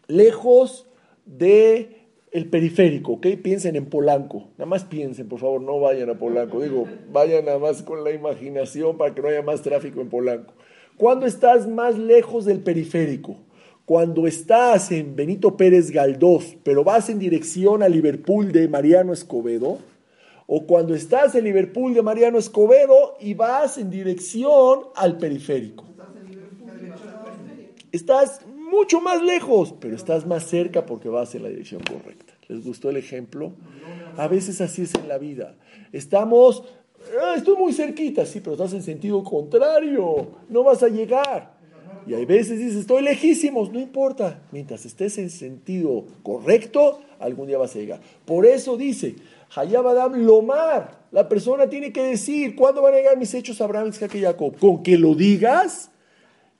Speaker 2: lejos de el periférico, ¿ok? Piensen en Polanco, nada más piensen, por favor, no vayan a Polanco, digo, vayan nada más con la imaginación para que no haya más tráfico en Polanco. Cuando estás más lejos del periférico, cuando estás en Benito Pérez Galdós, pero vas en dirección a Liverpool de Mariano Escobedo, o cuando estás en Liverpool de Mariano Escobedo y vas en dirección al periférico. Estás mucho más lejos, pero estás más cerca porque vas en la dirección correcta. ¿Les gustó el ejemplo? A veces así es en la vida. Estamos, ah, estoy muy cerquita, sí, pero estás en sentido contrario, no vas a llegar. Y hay veces dices, estoy lejísimos, no importa. Mientras estés en sentido correcto, algún día vas a llegar. Por eso dice, Hayabadam Lomar, la persona tiene que decir, ¿cuándo van a llegar mis hechos a Abraham, Isaac y Jacob? Con que lo digas,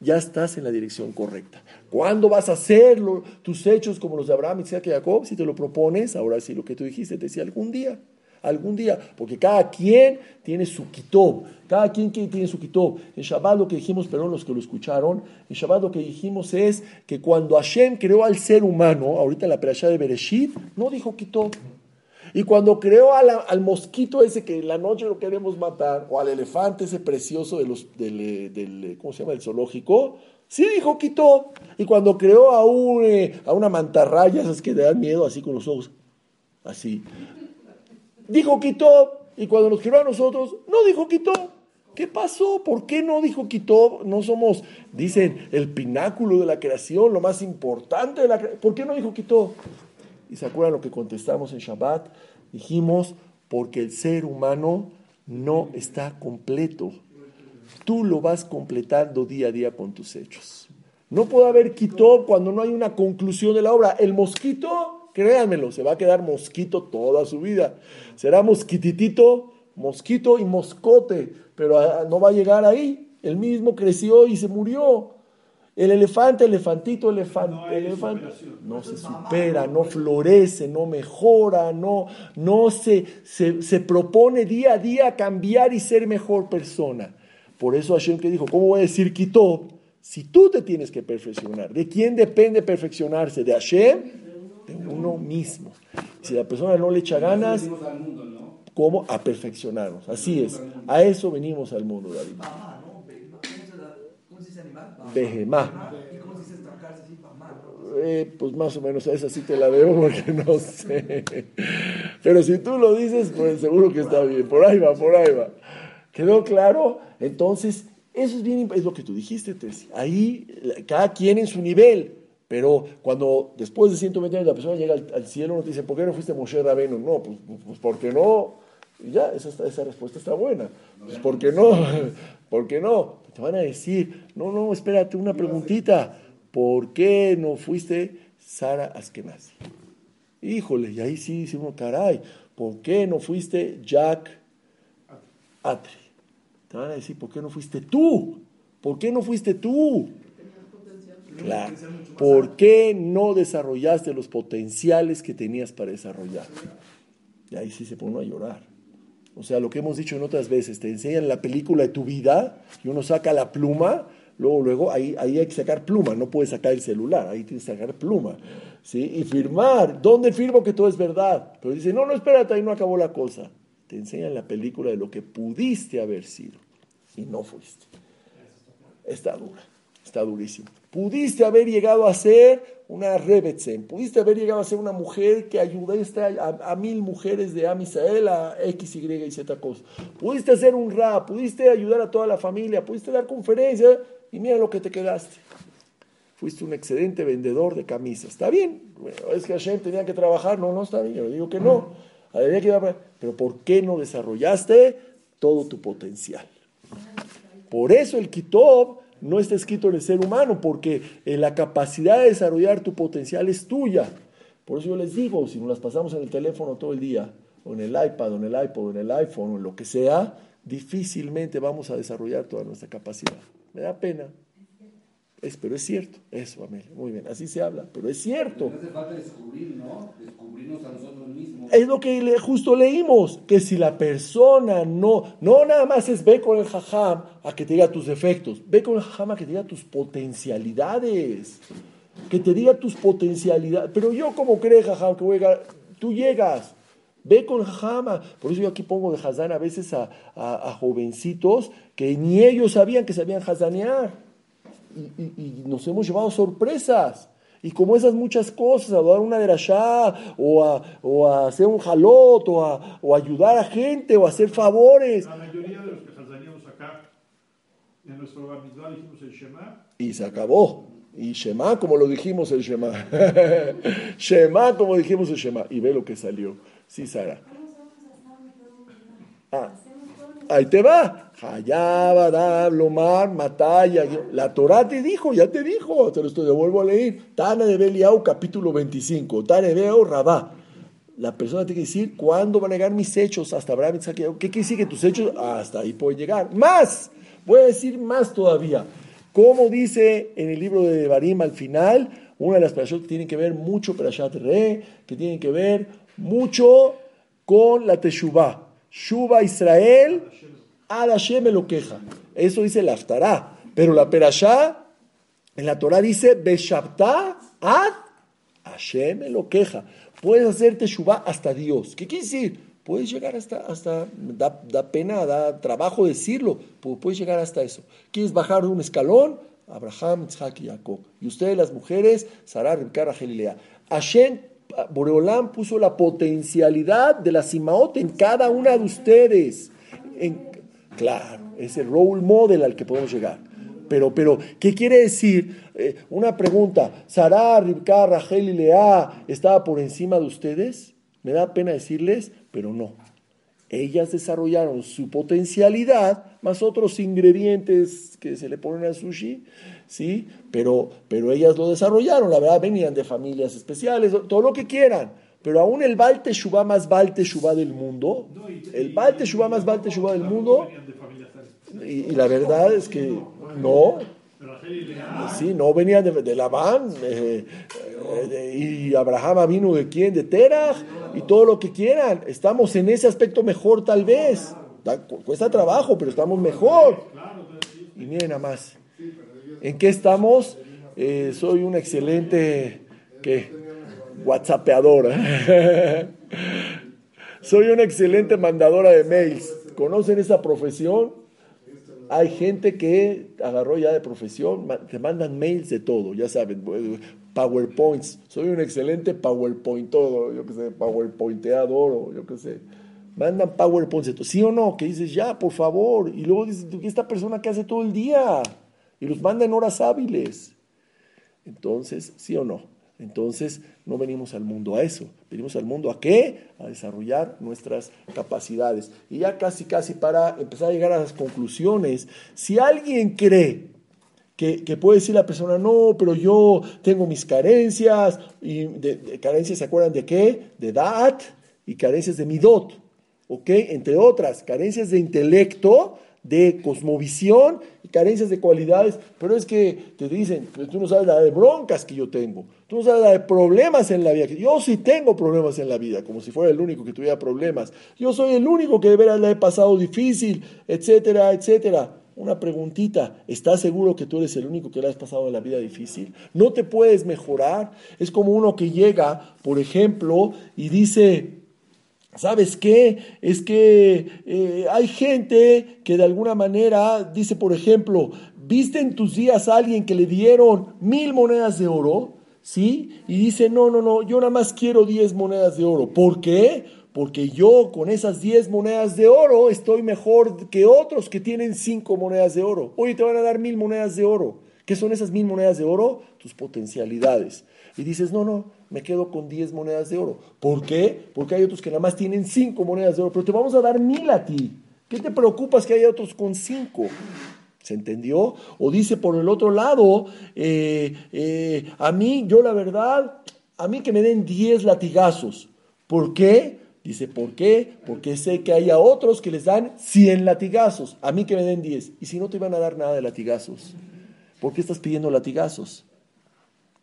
Speaker 2: ya estás en la dirección correcta. ¿Cuándo vas a hacer tus hechos como los de Abraham, Isaac y Jacob? Si te lo propones, ahora sí lo que tú dijiste, te decía algún día, algún día, porque cada quien tiene su kitob, cada quien tiene su kitob. En Shabbat lo que dijimos, perdón, los que lo escucharon, en Shabbat lo que dijimos es que cuando Hashem creó al ser humano, ahorita en la perashá de Bereshit, no dijo kitob. Y cuando creó al, mosquito ese que en la noche lo queremos matar, o al elefante ese precioso de los, del, ¿cómo se llama? El zoológico, sí dijo quitó. Y cuando creó a, un, eh, a una mantarraya, esas que te dan miedo así con los ojos, así, dijo quitó. Y cuando nos creó a nosotros, no dijo quitó. ¿Qué pasó? ¿Por qué no dijo quitó? No somos, dicen, el pináculo de la creación, lo más importante de la creación. ¿Por qué no dijo quitó? ¿Y se acuerdan lo que contestamos en Shabbat? Dijimos, porque el ser humano no está completo. Tú lo vas completando día a día con tus hechos. No puede haber quito cuando no hay una conclusión de la obra. El mosquito, créanmelo, se va a quedar mosquito toda su vida. Será mosquititito, mosquito y moscote, pero ah, no va a llegar ahí. El mismo creció y se murió. El elefante, elefantito, elefante, no, elefante, no se supera, no florece, no mejora, no, no se, se, propone día a día cambiar y ser mejor persona. Por eso Hashem que dijo, ¿cómo voy a decir quitó? Si tú te tienes que perfeccionar, ¿de quién depende perfeccionarse? ¿De Hashem? De uno mismo. Si la persona no le echa ganas, ¿cómo? A perfeccionarnos. Así es. A eso venimos al mundo, David. Behemá. Eh, pues más o menos esa sí te la veo porque no sé. Pero si tú lo dices, pues seguro que está bien. Por ahí va, por ahí va. ¿Quedó claro? Entonces, Eso es bien, es lo que tú dijiste, Tess. Ahí cada quien en su nivel. Pero cuando después de 120 años la persona llega al, cielo, no te dice, ¿por qué no fuiste Moshe Rabenu? No, pues, pues, pues porque no. Y ya, esa, esa respuesta está buena. Pues porque no, ¿por qué no? Te van a decir, no, no, espérate, una preguntita. ¿Por qué no fuiste Sara Askenazi? Híjole, y ahí sí dice uno, caray, ¿por qué no fuiste Jack Atri? Te van a decir, ¿por qué no fuiste tú? ¿Por qué no fuiste tú? Claro. ¿Por qué no desarrollaste los potenciales que tenías para desarrollar? Y ahí sí se pone a llorar. O sea, lo que hemos dicho en otras veces, te enseñan la película de tu vida y uno saca la pluma, luego, luego ahí, ahí hay que sacar pluma, no puedes sacar el celular, ahí tienes que sacar pluma. ¿sí? Y firmar, ¿dónde firmo que todo es verdad? Pero dice, no, no, espérate, ahí no acabó la cosa. Te enseñan la película de lo que pudiste haber sido y no fuiste. Está dura, está durísimo. Pudiste haber llegado a ser una Rebetzen, pudiste haber llegado a ser una mujer que ayudaste a, mil mujeres de Amisael a X, Y y Z cosas. Pudiste hacer un rap, pudiste ayudar a toda la familia, pudiste dar conferencias y mira lo que te quedaste. Fuiste un excelente vendedor de camisas. Está bien, es que Hashem tenía que trabajar, no, no está bien, yo digo que no. Pero ¿por qué no desarrollaste todo tu potencial? Por eso el Kitob no está escrito en el ser humano, porque eh, la capacidad de desarrollar tu potencial es tuya. Por eso yo les digo, si nos las pasamos en el teléfono todo el día, o en el iPad, o en el iPod, o en el iPhone, o en lo que sea, difícilmente vamos a desarrollar toda nuestra capacidad. Me da pena. Es, pero es cierto, eso, Amelia. Muy bien, así se habla, pero es cierto.
Speaker 4: Hace falta descubrir, ¿no? Descubrirnos a nosotros.
Speaker 2: Es lo que justo leímos, que si la persona no, no nada más es ve con el jajam a que te diga tus defectos, ve con el jajam a que te diga tus potencialidades, que te diga tus potencialidades. Pero yo como crees, jajam, que voy a tú llegas, Ve con jajam. Por eso yo aquí pongo de Hazán a veces a, jovencitos que ni ellos sabían que sabían hazanear y, nos hemos llevado sorpresas. Y como esas muchas cosas, a dar una derashá, o a, o a hacer un jalot, o a, o ayudar a gente, o a hacer favores.
Speaker 5: La mayoría de los que jazaníamos acá, en nuestro dijimos el Shema.
Speaker 2: Y se acabó. Y Shema, como lo dijimos el Shema. Shema, como dijimos el Shema. Y ve lo que salió. Sí, Sara. Ah. Ahí te va. Hayaba, Lomar, Mataya. La Torah te dijo, ya te dijo, te lo estoy, vuelvo a leer. Tana de Beliau, capítulo 25. Tana de Beliau, Rabá. La persona tiene que decir cuándo van a llegar mis hechos hasta Abraham, ¿Qué quiere decir que tus hechos hasta ahí pueden llegar? Más, voy a decir más todavía. Como dice en el libro de Barim al final, una de las personas que tienen que ver mucho Perashat Re, que tienen que ver mucho con la Teshuvah. Shuba Israel, Ad Hashem me lo queja. Eso dice la Aftará. Pero la Perashá, en la Torah dice, Beshabta Ad Hashem me lo queja. Puedes hacer Teshuvah hasta Dios. ¿Qué quiere decir? Puedes llegar hasta, hasta da, da, pena, da trabajo decirlo, puedes llegar hasta eso. ¿Quieres bajar un escalón? Abraham, Isaac y Jacob. Y ustedes, las mujeres, Sarah, Rebecca, Rachel y Lea. Hashem Boreolán puso la potencialidad de la Simaot en cada una de ustedes. Claro, es el role model al que podemos llegar. Pero, pero, ¿qué quiere decir? Eh, una pregunta, ¿Sarah, Ribka, Rachel y Lea estaba por encima de ustedes? Me da pena decirles, pero no. Ellas desarrollaron su potencialidad más otros ingredientes que se le ponen al sushi ¿sí? Pero, pero ellas lo desarrollaron, la verdad, venían de familias especiales, todo lo que quieran. Pero aún el Balte Shubá más Balte Shubá del mundo, el Balte Shubá más Balte Shubá del mundo, y, la verdad es que no, sí, no venían de, de Labán, eh, eh, y Abraham vino de quién, de Terach, y todo lo que quieran. Estamos en ese aspecto mejor tal vez. cuesta trabajo, pero estamos mejor. Y miren nada más. ¿En qué estamos? Eh, soy un excelente ¿qué? WhatsAppeadora. soy una excelente mandadora de mails. ¿Conocen esa profesión? Hay gente que agarró ya de profesión, te mandan mails de todo, ya saben, PowerPoints. Soy un excelente PowerPoint todo, yo qué sé, PowerPointeador o yo qué sé. mandan PowerPoint, ¿sí o no? Que dices, ya, por favor. Y luego dices, esta persona que hace todo el día. Y los manda en horas hábiles. Entonces, ¿sí o no? Entonces, no venimos al mundo a eso. Venimos al mundo a qué? A desarrollar nuestras capacidades. Y ya casi, casi para empezar a llegar a las conclusiones, si alguien cree que, puede decir la persona, no, pero yo tengo mis carencias, y de, carencias, ¿se acuerdan de qué? De dat y carencias de midot, ¿ok? Entre otras, carencias de intelecto, de cosmovisión y carencias de cualidades, pero es que te dicen, pues tú no sabes la de broncas que yo tengo, tú no sabes la de problemas en la vida, yo sí tengo problemas en la vida, como si fuera el único que tuviera problemas, yo soy el único que de veras la he pasado difícil, etcétera, etcétera. Una preguntita, ¿estás seguro que tú eres el único que le has pasado en la vida difícil? ¿No te puedes mejorar? Es como uno que llega, por ejemplo, y dice, ¿Sabes qué? Es que eh, hay gente que de alguna manera dice, por ejemplo, ¿viste en tus días a alguien que le dieron mil monedas de oro? ¿Sí? Y dice, no, no, no, yo nada más quiero diez monedas de oro. ¿Por qué? Porque yo con esas diez monedas de oro estoy mejor que otros que tienen cinco monedas de oro. Hoy te van a dar mil monedas de oro. ¿Qué son esas mil monedas de oro? Tus potencialidades. Y dices, no, no, me quedo con 10 monedas de oro. ¿Por qué? Porque hay otros que nada más tienen 5 monedas de oro, pero te vamos a dar mil a ti. ¿Qué te preocupas que haya otros con 5? ¿Se entendió? O dice por el otro lado, eh, eh, a mí, yo la verdad, a mí que me den 10 latigazos. ¿Por qué? Dice, ¿por qué? Porque sé que haya otros que les dan 100 latigazos. A mí que me den 10. Y si no te iban a dar nada de latigazos, ¿por qué estás pidiendo latigazos?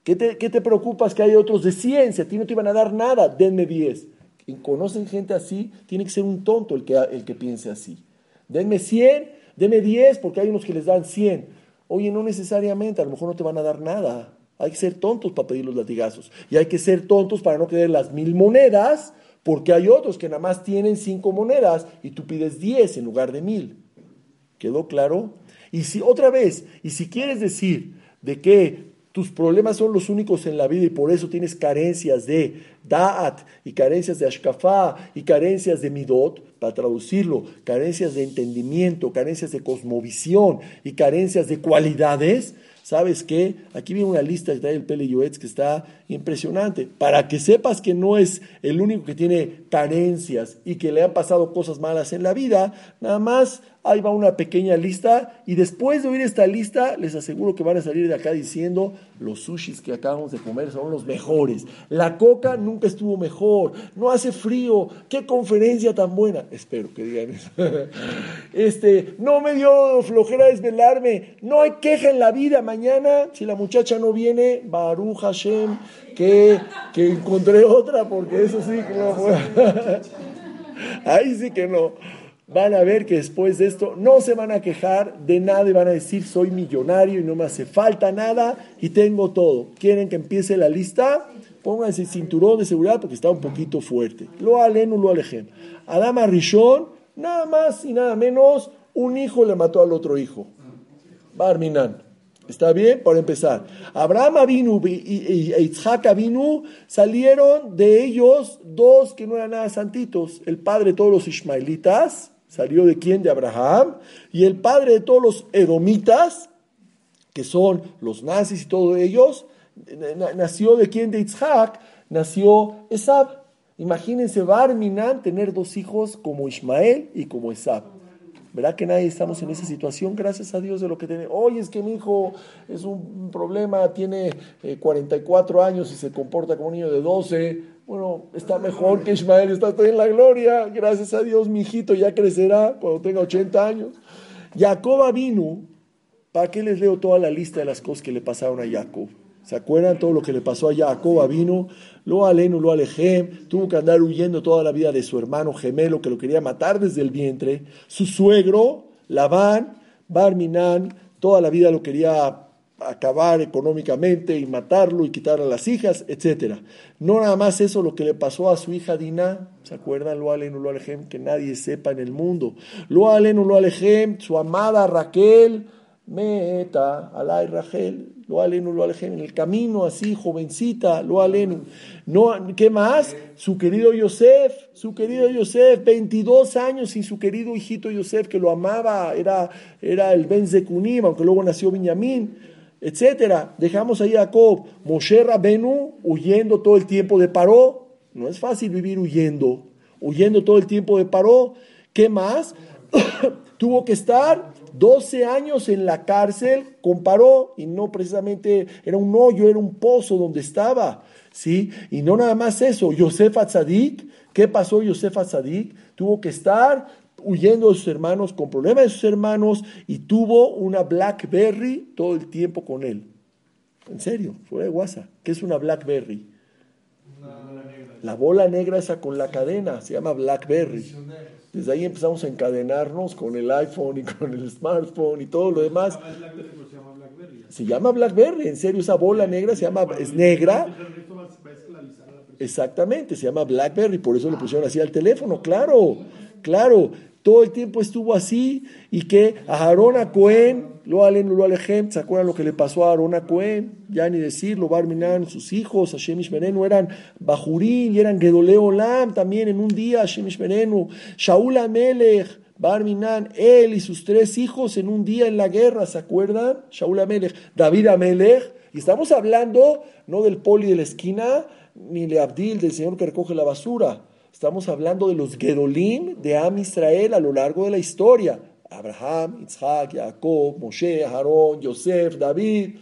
Speaker 2: ¿Qué te, preocupas que hay otros de ciencia? A ti no te iban a dar nada, denme 10. Y conocen gente así, tiene que ser un tonto el que, el que piense así. Denme 100, denme 10, porque hay unos que les dan 100. Oye, no necesariamente, a lo mejor no te van a dar nada. Hay que ser tontos para pedir los latigazos. Y hay que ser tontos para no querer las mil monedas, porque hay otros que nada más tienen cinco monedas y tú pides 10 en lugar de mil. ¿Quedó claro? Y si otra vez, y si quieres decir de que tus problemas son los únicos en la vida y por eso tienes carencias de Da'at y carencias de Ashkafá y carencias de Midot, para traducirlo, carencias de entendimiento, carencias de cosmovisión y carencias de cualidades. ¿Sabes qué? Aquí viene una lista de el Pele Yoetz que está impresionante. Para que sepas que no es el único que tiene carencias y que le han pasado cosas malas en la vida, nada más ahí va una pequeña lista y después de oír esta lista les aseguro que van a salir de acá diciendo los sushis que acabamos de comer son los mejores. La coca nunca estuvo mejor, no hace frío, qué conferencia tan buena. Espero que digan eso. Este, no me dio flojera desvelarme, no hay queja en la vida. Mañana, si la muchacha no viene, Baruch Hashem, que, que encontré otra, porque eso sí que no Ahí sí que no van a ver que después de esto no se van a quejar de nada y van a decir soy millonario y no me hace falta nada y tengo todo. ¿Quieren que empiece la lista? Pónganse cinturón de seguridad porque está un poquito fuerte. Lo aleno, lo alejem. Adama Rishon, nada más y nada menos, un hijo le mató al otro hijo. Barminan. ¿Está bien? Por empezar. Abraham Avinu y Isaac Avinu salieron de ellos dos que no eran nada santitos. El padre de todos los ismaelitas ¿Salió de quién? De Abraham. Y el padre de todos los edomitas, que son los nazis y todos ellos, nació de quién? De Isaac, nació Esab. Imagínense Barminan tener dos hijos como Ismael y como Esab. ¿Verdad que nadie estamos en esa situación? Gracias a Dios de lo que tiene. Oye, es que mi hijo es un problema, tiene 44 eh, años y se comporta como un niño de 12. Bueno, está mejor que Ismael, está en la gloria. Gracias a Dios, mi hijito ya crecerá cuando tenga 80 años. Jacob vino, ¿para qué les leo toda la lista de las cosas que le pasaron a Jacob? ¿Se acuerdan todo lo que le pasó a Jacob vino? Lo aleno, lo alejem, tuvo que andar huyendo toda la vida de su hermano gemelo que lo quería matar desde el vientre. Su suegro, Labán, Barminan, toda la vida lo quería acabar económicamente y matarlo y quitar a las hijas, etc. No nada más eso lo que le pasó a su hija Dina, ¿se acuerdan? Lo aleno, lo alejem, que nadie sepa en el mundo. Lo aleno, lo alejem, su amada Raquel, Meta, alay Rachel, lo alenu, lo en el camino así, jovencita, lo alenu. No, ¿Qué más? Su querido Yosef, su querido Yosef, 22 años sin su querido hijito Yosef, que lo amaba, era, era el Ben Zekunim, aunque luego nació Benjamín, etcétera. Dejamos ahí a Jacob, Moshe Rabenu, huyendo todo el tiempo de Paró. No es fácil vivir huyendo, huyendo todo el tiempo de Paró. ¿Qué más? Tuvo que estar 12 años en la cárcel, comparó, y no precisamente era un hoyo, era un pozo donde estaba, ¿sí? Y no nada más eso, Yosef Atzadik, ¿qué pasó Yosef Atzadik? Tuvo que estar huyendo de sus hermanos, con problemas de sus hermanos, y tuvo una Blackberry todo el tiempo con él. En serio, fuera de WhatsApp. ¿Qué es una Blackberry? La bola negra esa con la cadena, se llama Blackberry. Desde ahí empezamos a encadenarnos con el iPhone y con el smartphone y todo lo demás. Se llama Blackberry, en serio, esa bola negra se llama, es negra. Exactamente, se llama Blackberry, por eso le pusieron así al teléfono, claro, claro. Todo el tiempo estuvo así y que a Aarón a Cohen, lo alen, lo alejem, ¿se acuerdan lo que le pasó a Aarón a Cohen? Ya ni decirlo, Barminan, sus hijos, Hashem Ishmerenu, eran Bajurín y eran Gedoleo Lam también en un día, Hashem Ishmerenu, Shaul Amelech, Barminan, él y sus tres hijos en un día en la guerra, ¿se acuerdan? Shaul Amelech, David Amelech, y estamos hablando no del poli de la esquina, ni de Abdil, del señor que recoge la basura. Estamos hablando de los Gedolim de Am Israel a lo largo de la historia. Abraham, Isaac, Jacob, Moshe, Aarón, Yosef, David.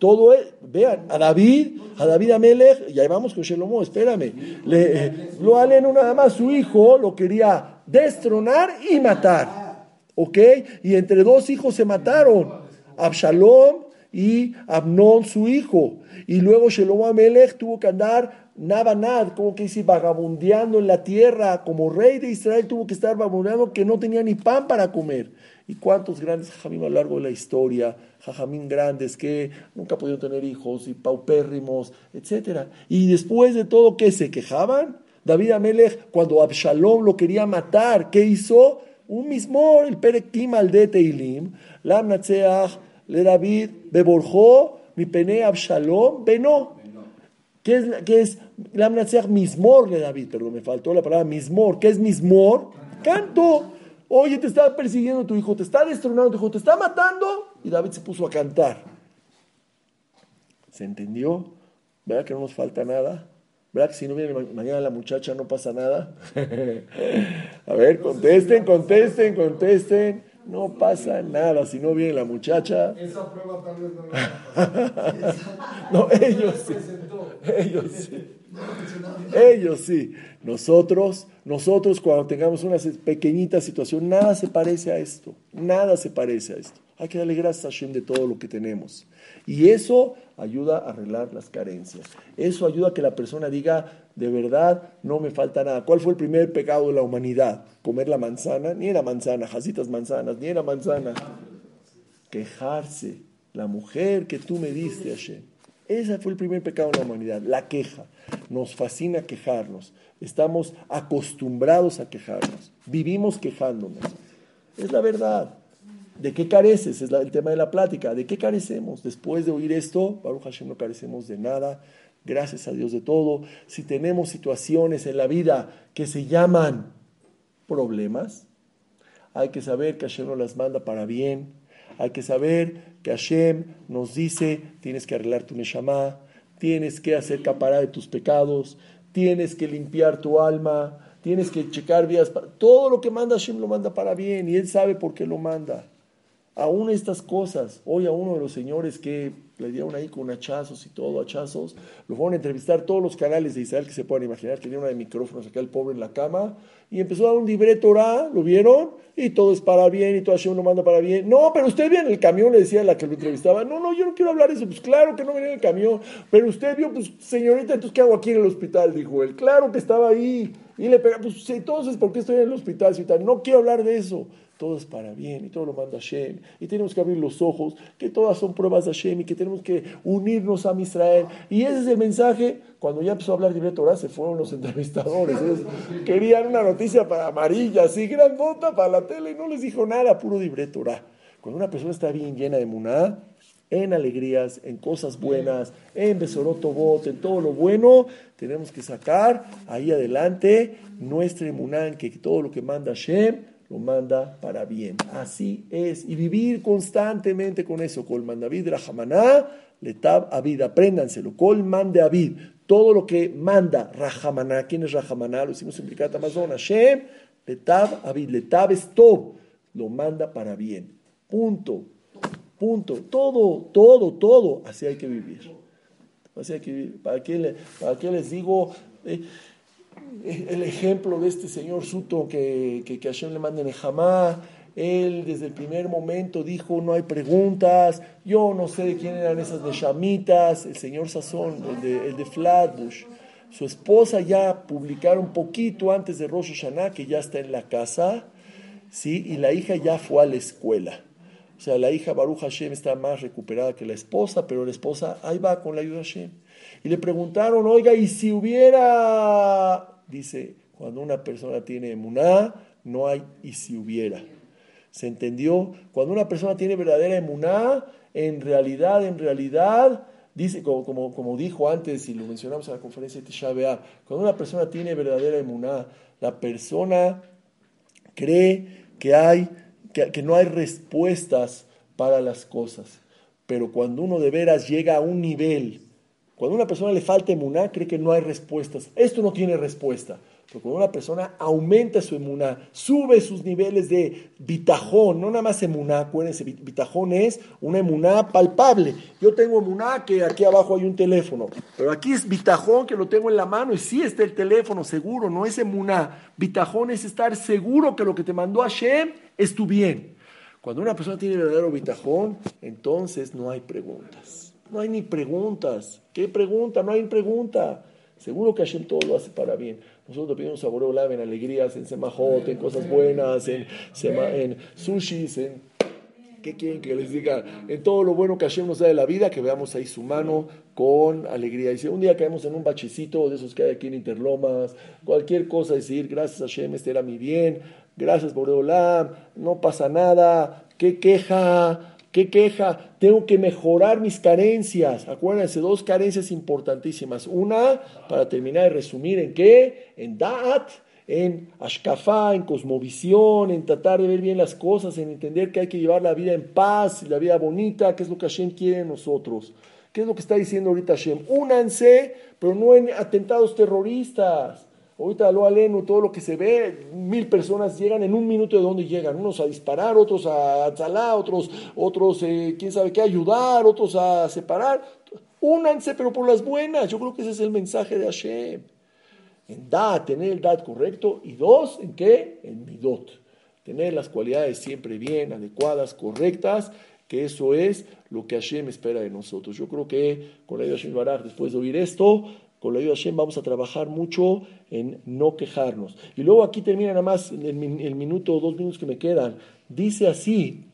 Speaker 2: Todo es, vean, a David, a David Amelech, y ahí vamos con Shelomo, espérame. Le, lo aleno nada más, su hijo lo quería destronar y matar. ¿Ok? Y entre dos hijos se mataron. Absalom y Abnón, su hijo. Y luego Shelomo Amelech tuvo que andar Nabanad, como que dice, vagabundeando en la tierra, como rey de Israel tuvo que estar vagabundeando que no tenía ni pan para comer. ¿Y cuántos grandes jajamim a lo largo de la historia, jajamín grandes que nunca pudieron tener hijos y paupérrimos, etcétera? Y después de todo, ¿qué se quejaban? David Amelech, cuando Absalom lo quería matar, ¿qué hizo? Un mismo, el Perekim al de Teilim, Lam le David, Beborjó, mi pene Absalom, Beno. ¿Qué es, qué es mismor de David? Me faltó la palabra mismor. ¿Qué es mismor? Canto. Oye, te está persiguiendo tu hijo, te está destronando tu hijo, te está matando. Y David se puso a cantar. ¿Se entendió? ¿Verdad que no nos falta nada? ¿Verdad que si no viene mañana la muchacha no pasa nada? a ver, contesten, contesten, contesten. No pasa nada si no viene la muchacha.
Speaker 1: Esa prueba tal vez no
Speaker 2: No, ellos sí. Ellos sí. Ellos sí. Nosotros, nosotros cuando tengamos una pequeñita situación, nada se parece a esto. Nada se parece a esto. Hay que darle gracias a Hashem de todo lo que tenemos. Y eso ayuda a arreglar las carencias. Eso ayuda a que la persona diga, de verdad, no me falta nada. ¿Cuál fue el primer pecado de la humanidad? Comer la manzana. Ni era manzana, jacitas manzanas, ni era manzana. Quejarse. La mujer que tú me diste, Hashem. Ese fue el primer pecado de la humanidad, la queja. Nos fascina quejarnos. Estamos acostumbrados a quejarnos. Vivimos quejándonos. Es la verdad. ¿De qué careces? Es el tema de la plática. ¿De qué carecemos? Después de oír esto, Baruch Hashem no carecemos de nada. Gracias a Dios de todo. Si tenemos situaciones en la vida que se llaman problemas, hay que saber que Hashem nos las manda para bien. Hay que saber que Hashem nos dice, tienes que arreglar tu neshama, tienes que hacer capará de tus pecados, tienes que limpiar tu alma, tienes que checar vías. Todo lo que manda Hashem lo manda para bien y Él sabe por qué lo manda. Aún estas cosas, hoy a uno de los señores que le dieron ahí con hachazos y todo, hachazos, lo fueron a entrevistar todos los canales de Israel que se puedan imaginar, tenía una de micrófonos acá el pobre en la cama, y empezó a dar un libre Torah, ¿lo vieron? Y todo es para bien, y todo Hashem lo manda para bien. No, pero usted vio en el camión, le decía a la que lo entrevistaba, no, no, yo no quiero hablar de eso, pues claro que no venía en el camión, pero usted vio, pues señorita, entonces ¿qué hago aquí en el hospital? Dijo él, claro que estaba ahí, y le pega, pues entonces, ¿por qué estoy en el hospital? No quiero hablar de eso todo para bien y todo lo manda Hashem. Y tenemos que abrir los ojos, que todas son pruebas de Hashem y que tenemos que unirnos a Israel. Y ese es el mensaje. Cuando ya empezó a hablar de Torah, se fueron los entrevistadores. querían una noticia para amarilla, así grandota para la tele y no les dijo nada, puro libre Torah. Cuando una persona está bien llena de muná, en alegrías, en cosas buenas, en Besorotobot, en todo lo bueno, tenemos que sacar ahí adelante nuestra muná, en que todo lo que manda Hashem lo manda para bien. Así es. Y vivir constantemente con eso. Colman David, Rahamaná, Letab Abid, apréndanselo. Colman de Abid. Todo lo que manda Rahamaná. ¿Quién es Rahamaná? Lo hicimos en Amazon. Amazon. Hashem, Letab Abid. Letab es Tob. Lo manda para bien. Punto. Punto. Todo, todo, todo. Así hay que vivir. Así hay que vivir. ¿Para qué, para qué les digo? Eh, el ejemplo de este señor Suto que, que, que Hashem le manda en Ejamá, él desde el primer momento dijo, no hay preguntas, yo no sé de quién eran esas neshamitas, el señor Sazón, el de, el de Flatbush. Su esposa ya publicaron un poquito antes de Rosh Hashanah, que ya está en la casa, ¿sí? y la hija ya fue a la escuela. O sea, la hija Baruch Hashem está más recuperada que la esposa, pero la esposa ahí va con la ayuda de Hashem. Y le preguntaron, oiga, ¿y si hubiera dice, cuando una persona tiene emuná, no hay y si hubiera. ¿Se entendió? Cuando una persona tiene verdadera emuná, en realidad, en realidad, dice, como, como, dijo antes y lo mencionamos en la conferencia de Tisha cuando una persona tiene verdadera emuná, la persona cree que, hay, que, que no hay respuestas para las cosas. Pero cuando uno de veras llega a un nivel cuando a una persona le falta emuná, cree que no hay respuestas. Esto no tiene respuesta. Pero cuando una persona aumenta su emuná, sube sus niveles de bitajón, no nada más emuná, acuérdense, bitajón es una emuná palpable. Yo tengo emuná que aquí abajo hay un teléfono, pero aquí es bitajón que lo tengo en la mano y sí está el teléfono, seguro, no es emuná. Bitajón es estar seguro que lo que te mandó Hashem es tu bien. Cuando una persona tiene verdadero bitajón, entonces no hay preguntas. No hay ni preguntas. ¿Qué pregunta? No hay pregunta. Seguro que Hashem todo lo hace para bien. Nosotros pedimos a Boreolam en alegrías, en semajot, en cosas buenas, en, en sushis, en... ¿Qué quieren que les diga? En todo lo bueno que Hashem nos da de la vida, que veamos ahí su mano con alegría. Y si un día caemos en un bachecito de esos que hay aquí en Interlomas, cualquier cosa, decir, gracias Hashem, este era mi bien, gracias Boreolam, no pasa nada, qué queja, ¿Qué queja? Tengo que mejorar mis carencias. Acuérdense, dos carencias importantísimas. Una, para terminar de resumir, ¿en qué? En Da'at, en Ashkafá, en cosmovisión, en tratar de ver bien las cosas, en entender que hay que llevar la vida en paz, la vida bonita, que es lo que Hashem quiere en nosotros. ¿Qué es lo que está diciendo ahorita Hashem? Únanse, pero no en atentados terroristas. Ahorita lo aleno, todo lo que se ve, mil personas llegan en un minuto de dónde llegan, unos a disparar, otros a tzalá, otros, otros, eh, quién sabe qué, ayudar, otros a separar. Únanse, pero por las buenas. Yo creo que ese es el mensaje de Hashem. En da, tener el dad correcto. Y dos, ¿en qué? En midot. Tener las cualidades siempre bien, adecuadas, correctas, que eso es lo que Hashem espera de nosotros. Yo creo que con la ayuda de Hashem Baraj, después de oír esto, con la ayuda de Hashem vamos a trabajar mucho en no quejarnos. Y luego aquí termina nada más el, el minuto o dos minutos que me quedan. Dice así,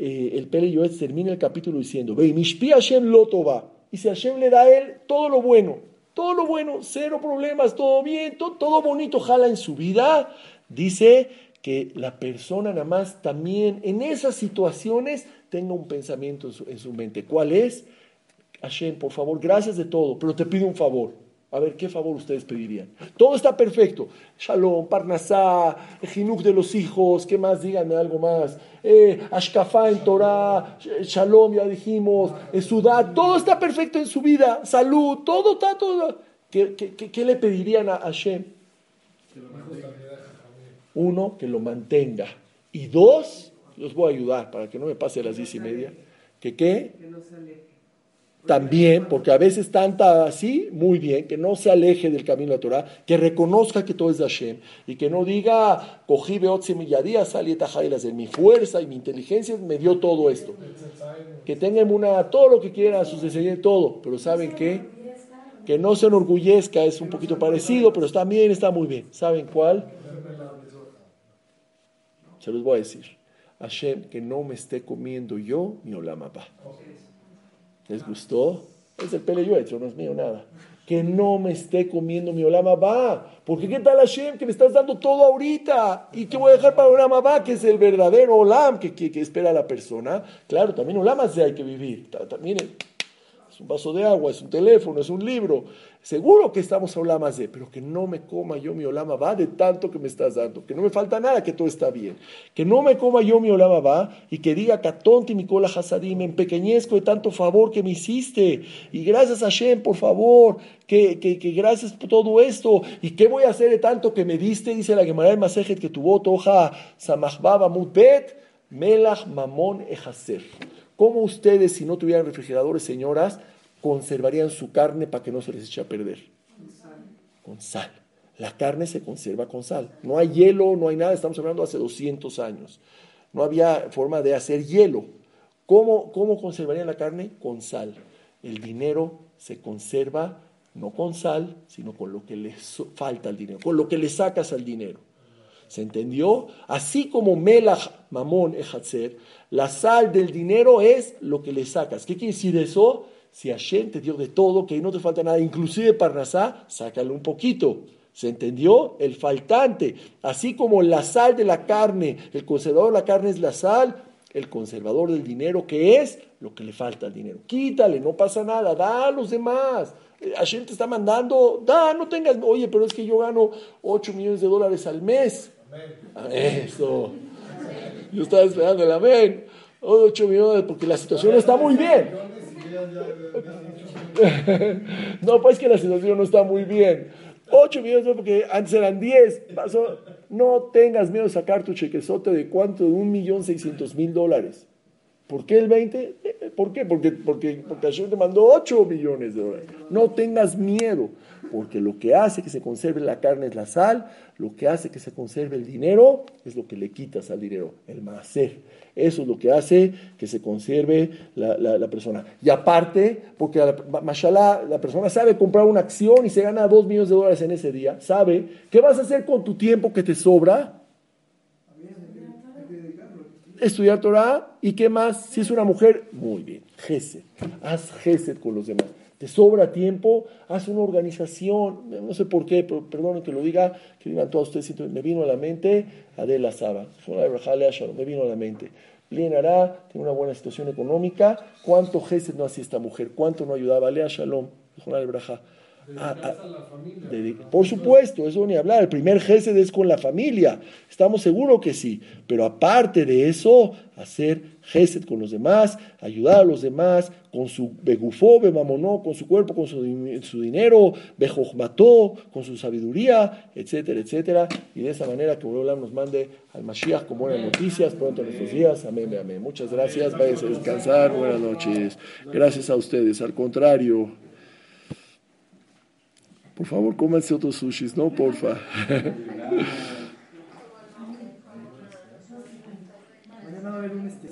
Speaker 2: eh, el Pele Yoetz termina el capítulo diciendo, Hashem Lotoba. Y si Hashem le da a él todo lo bueno, todo lo bueno, cero problemas, todo bien, todo, bonito jala en su vida, dice que la persona nada más también en esas situaciones tenga un pensamiento en su mente. ¿Cuál es? Hashem, por favor, gracias de todo, pero te pido un favor. A ver, ¿qué favor ustedes pedirían? Todo está perfecto. Shalom, Parnasá, Jinuk de los hijos, ¿qué más? Díganme algo más. Eh, Ashkafá en Torah, Shalom, ya dijimos, Sudá, todo está perfecto en su vida. Salud, todo está, todo. ¿Qué, qué, le pedirían a Hashem? Uno, que lo mantenga. Y dos, los voy a ayudar para que no me pase las diez y media. ¿Que qué? Que no se también, porque a veces tanta así, muy bien, que no se aleje del camino de la Torah, que reconozca que todo es de Hashem y que no diga, cogí beotzi milladía, salí de mi fuerza y mi inteligencia me dio todo esto. Que tengan una, todo lo que quieran, sus todo, pero ¿saben qué? Que no se enorgullezca, es un poquito parecido, pero está bien, está muy bien. ¿Saben cuál? Se los voy a decir. Hashem, que no me esté comiendo yo mi olamapa. ¿Les gustó? Es el pele yo hecho, no es mío nada. que no me esté comiendo mi Olama va. Porque qué tal Hashem que me estás dando todo ahorita y que voy a dejar para Olama va, que es el verdadero Olam que, que, que espera la persona. Claro, también Olama se hay que vivir. También es un vaso de agua, es un teléfono, es un libro. Seguro que estamos olamas de, pero que no me coma yo mi olama va de tanto que me estás dando, que no me falta nada, que todo está bien. Que no me coma yo mi olama va y que diga Catonti mi cola hasadim, me empequeñezco de tanto favor que me hiciste. Y gracias a Shem, por favor, que, que, que, gracias por todo esto. ¿Y qué voy a hacer de tanto que me diste? Dice la Gemara del Masejet que tu voto, hoja samachbaba mutbet, melach mamón ejaser. ¿Cómo ustedes, si no tuvieran refrigeradores, señoras, conservarían su carne para que no se les eche a perder? Con sal. Con sal. La carne se conserva con sal. No hay hielo, no hay nada. Estamos hablando hace 200 años. No había forma de hacer hielo. ¿Cómo, cómo conservarían la carne? Con sal. El dinero se conserva no con sal, sino con lo que le falta al dinero, con lo que le sacas al dinero. ¿Se entendió? Así como Melach Mamón Ejatzer, la sal del dinero es lo que le sacas. ¿Qué quiere decir eso? Si Hashem te dio de todo, que no te falta nada, inclusive Parnasá, sácale un poquito. ¿Se entendió? El faltante. Así como la sal de la carne, el conservador de la carne es la sal, el conservador del dinero, que es lo que le falta al dinero. Quítale, no pasa nada, da a los demás. Eh, Hashem te está mandando, da, no tengas, oye, pero es que yo gano 8 millones de dólares al mes. Eso. Yo estaba esperando el amén. 8 millones, porque la situación está muy bien. no, pues que la situación no está muy bien. 8 millones, porque antes eran 10. No tengas miedo de sacar tu chequezote de cuánto, de un millón seiscientos mil dólares. ¿Por qué el 20? ¿Por qué? Porque, porque, porque Hashem te mandó 8 millones de dólares. No tengas miedo, porque lo que hace que se conserve la carne es la sal, lo que hace que se conserve el dinero es lo que le quitas al dinero, el macer. Eso es lo que hace que se conserve la, la, persona. Y aparte, porque la, mashallah, la persona sabe comprar una acción y se gana 2 millones de dólares en ese día, sabe, ¿qué vas a hacer con tu tiempo que te sobra? Estudiar Torah y qué más, si es una mujer, muy bien, Gesed, haz Gesed con los demás. Te sobra tiempo, haz una organización, no sé por qué, pero perdonen que lo diga, que digan todos ustedes, me vino a la mente Adela Saba, me vino a la mente. Bien hará, tiene una buena situación económica, ¿cuánto Gesed no hacía esta mujer? ¿Cuánto no ayudaba? Lea Shalom, Ah, ah, por supuesto, eso ni hablar. El primer gesed es con la familia. Estamos seguros que sí. Pero aparte de eso, hacer gesed con los demás, ayudar a los demás, con su begufobe, mamonó, con su cuerpo, con su, dinero, bejojmató, con su sabiduría, etcétera, etcétera. Y de esa manera que Borolam nos mande al Mashiach con buenas noticias pronto en estos días. Amén, amén. Muchas gracias. Váyanse a descansar. Buenas noches. Gracias a ustedes. Al contrario. Por favor, coma outros sushis, não porfa. Obrigado.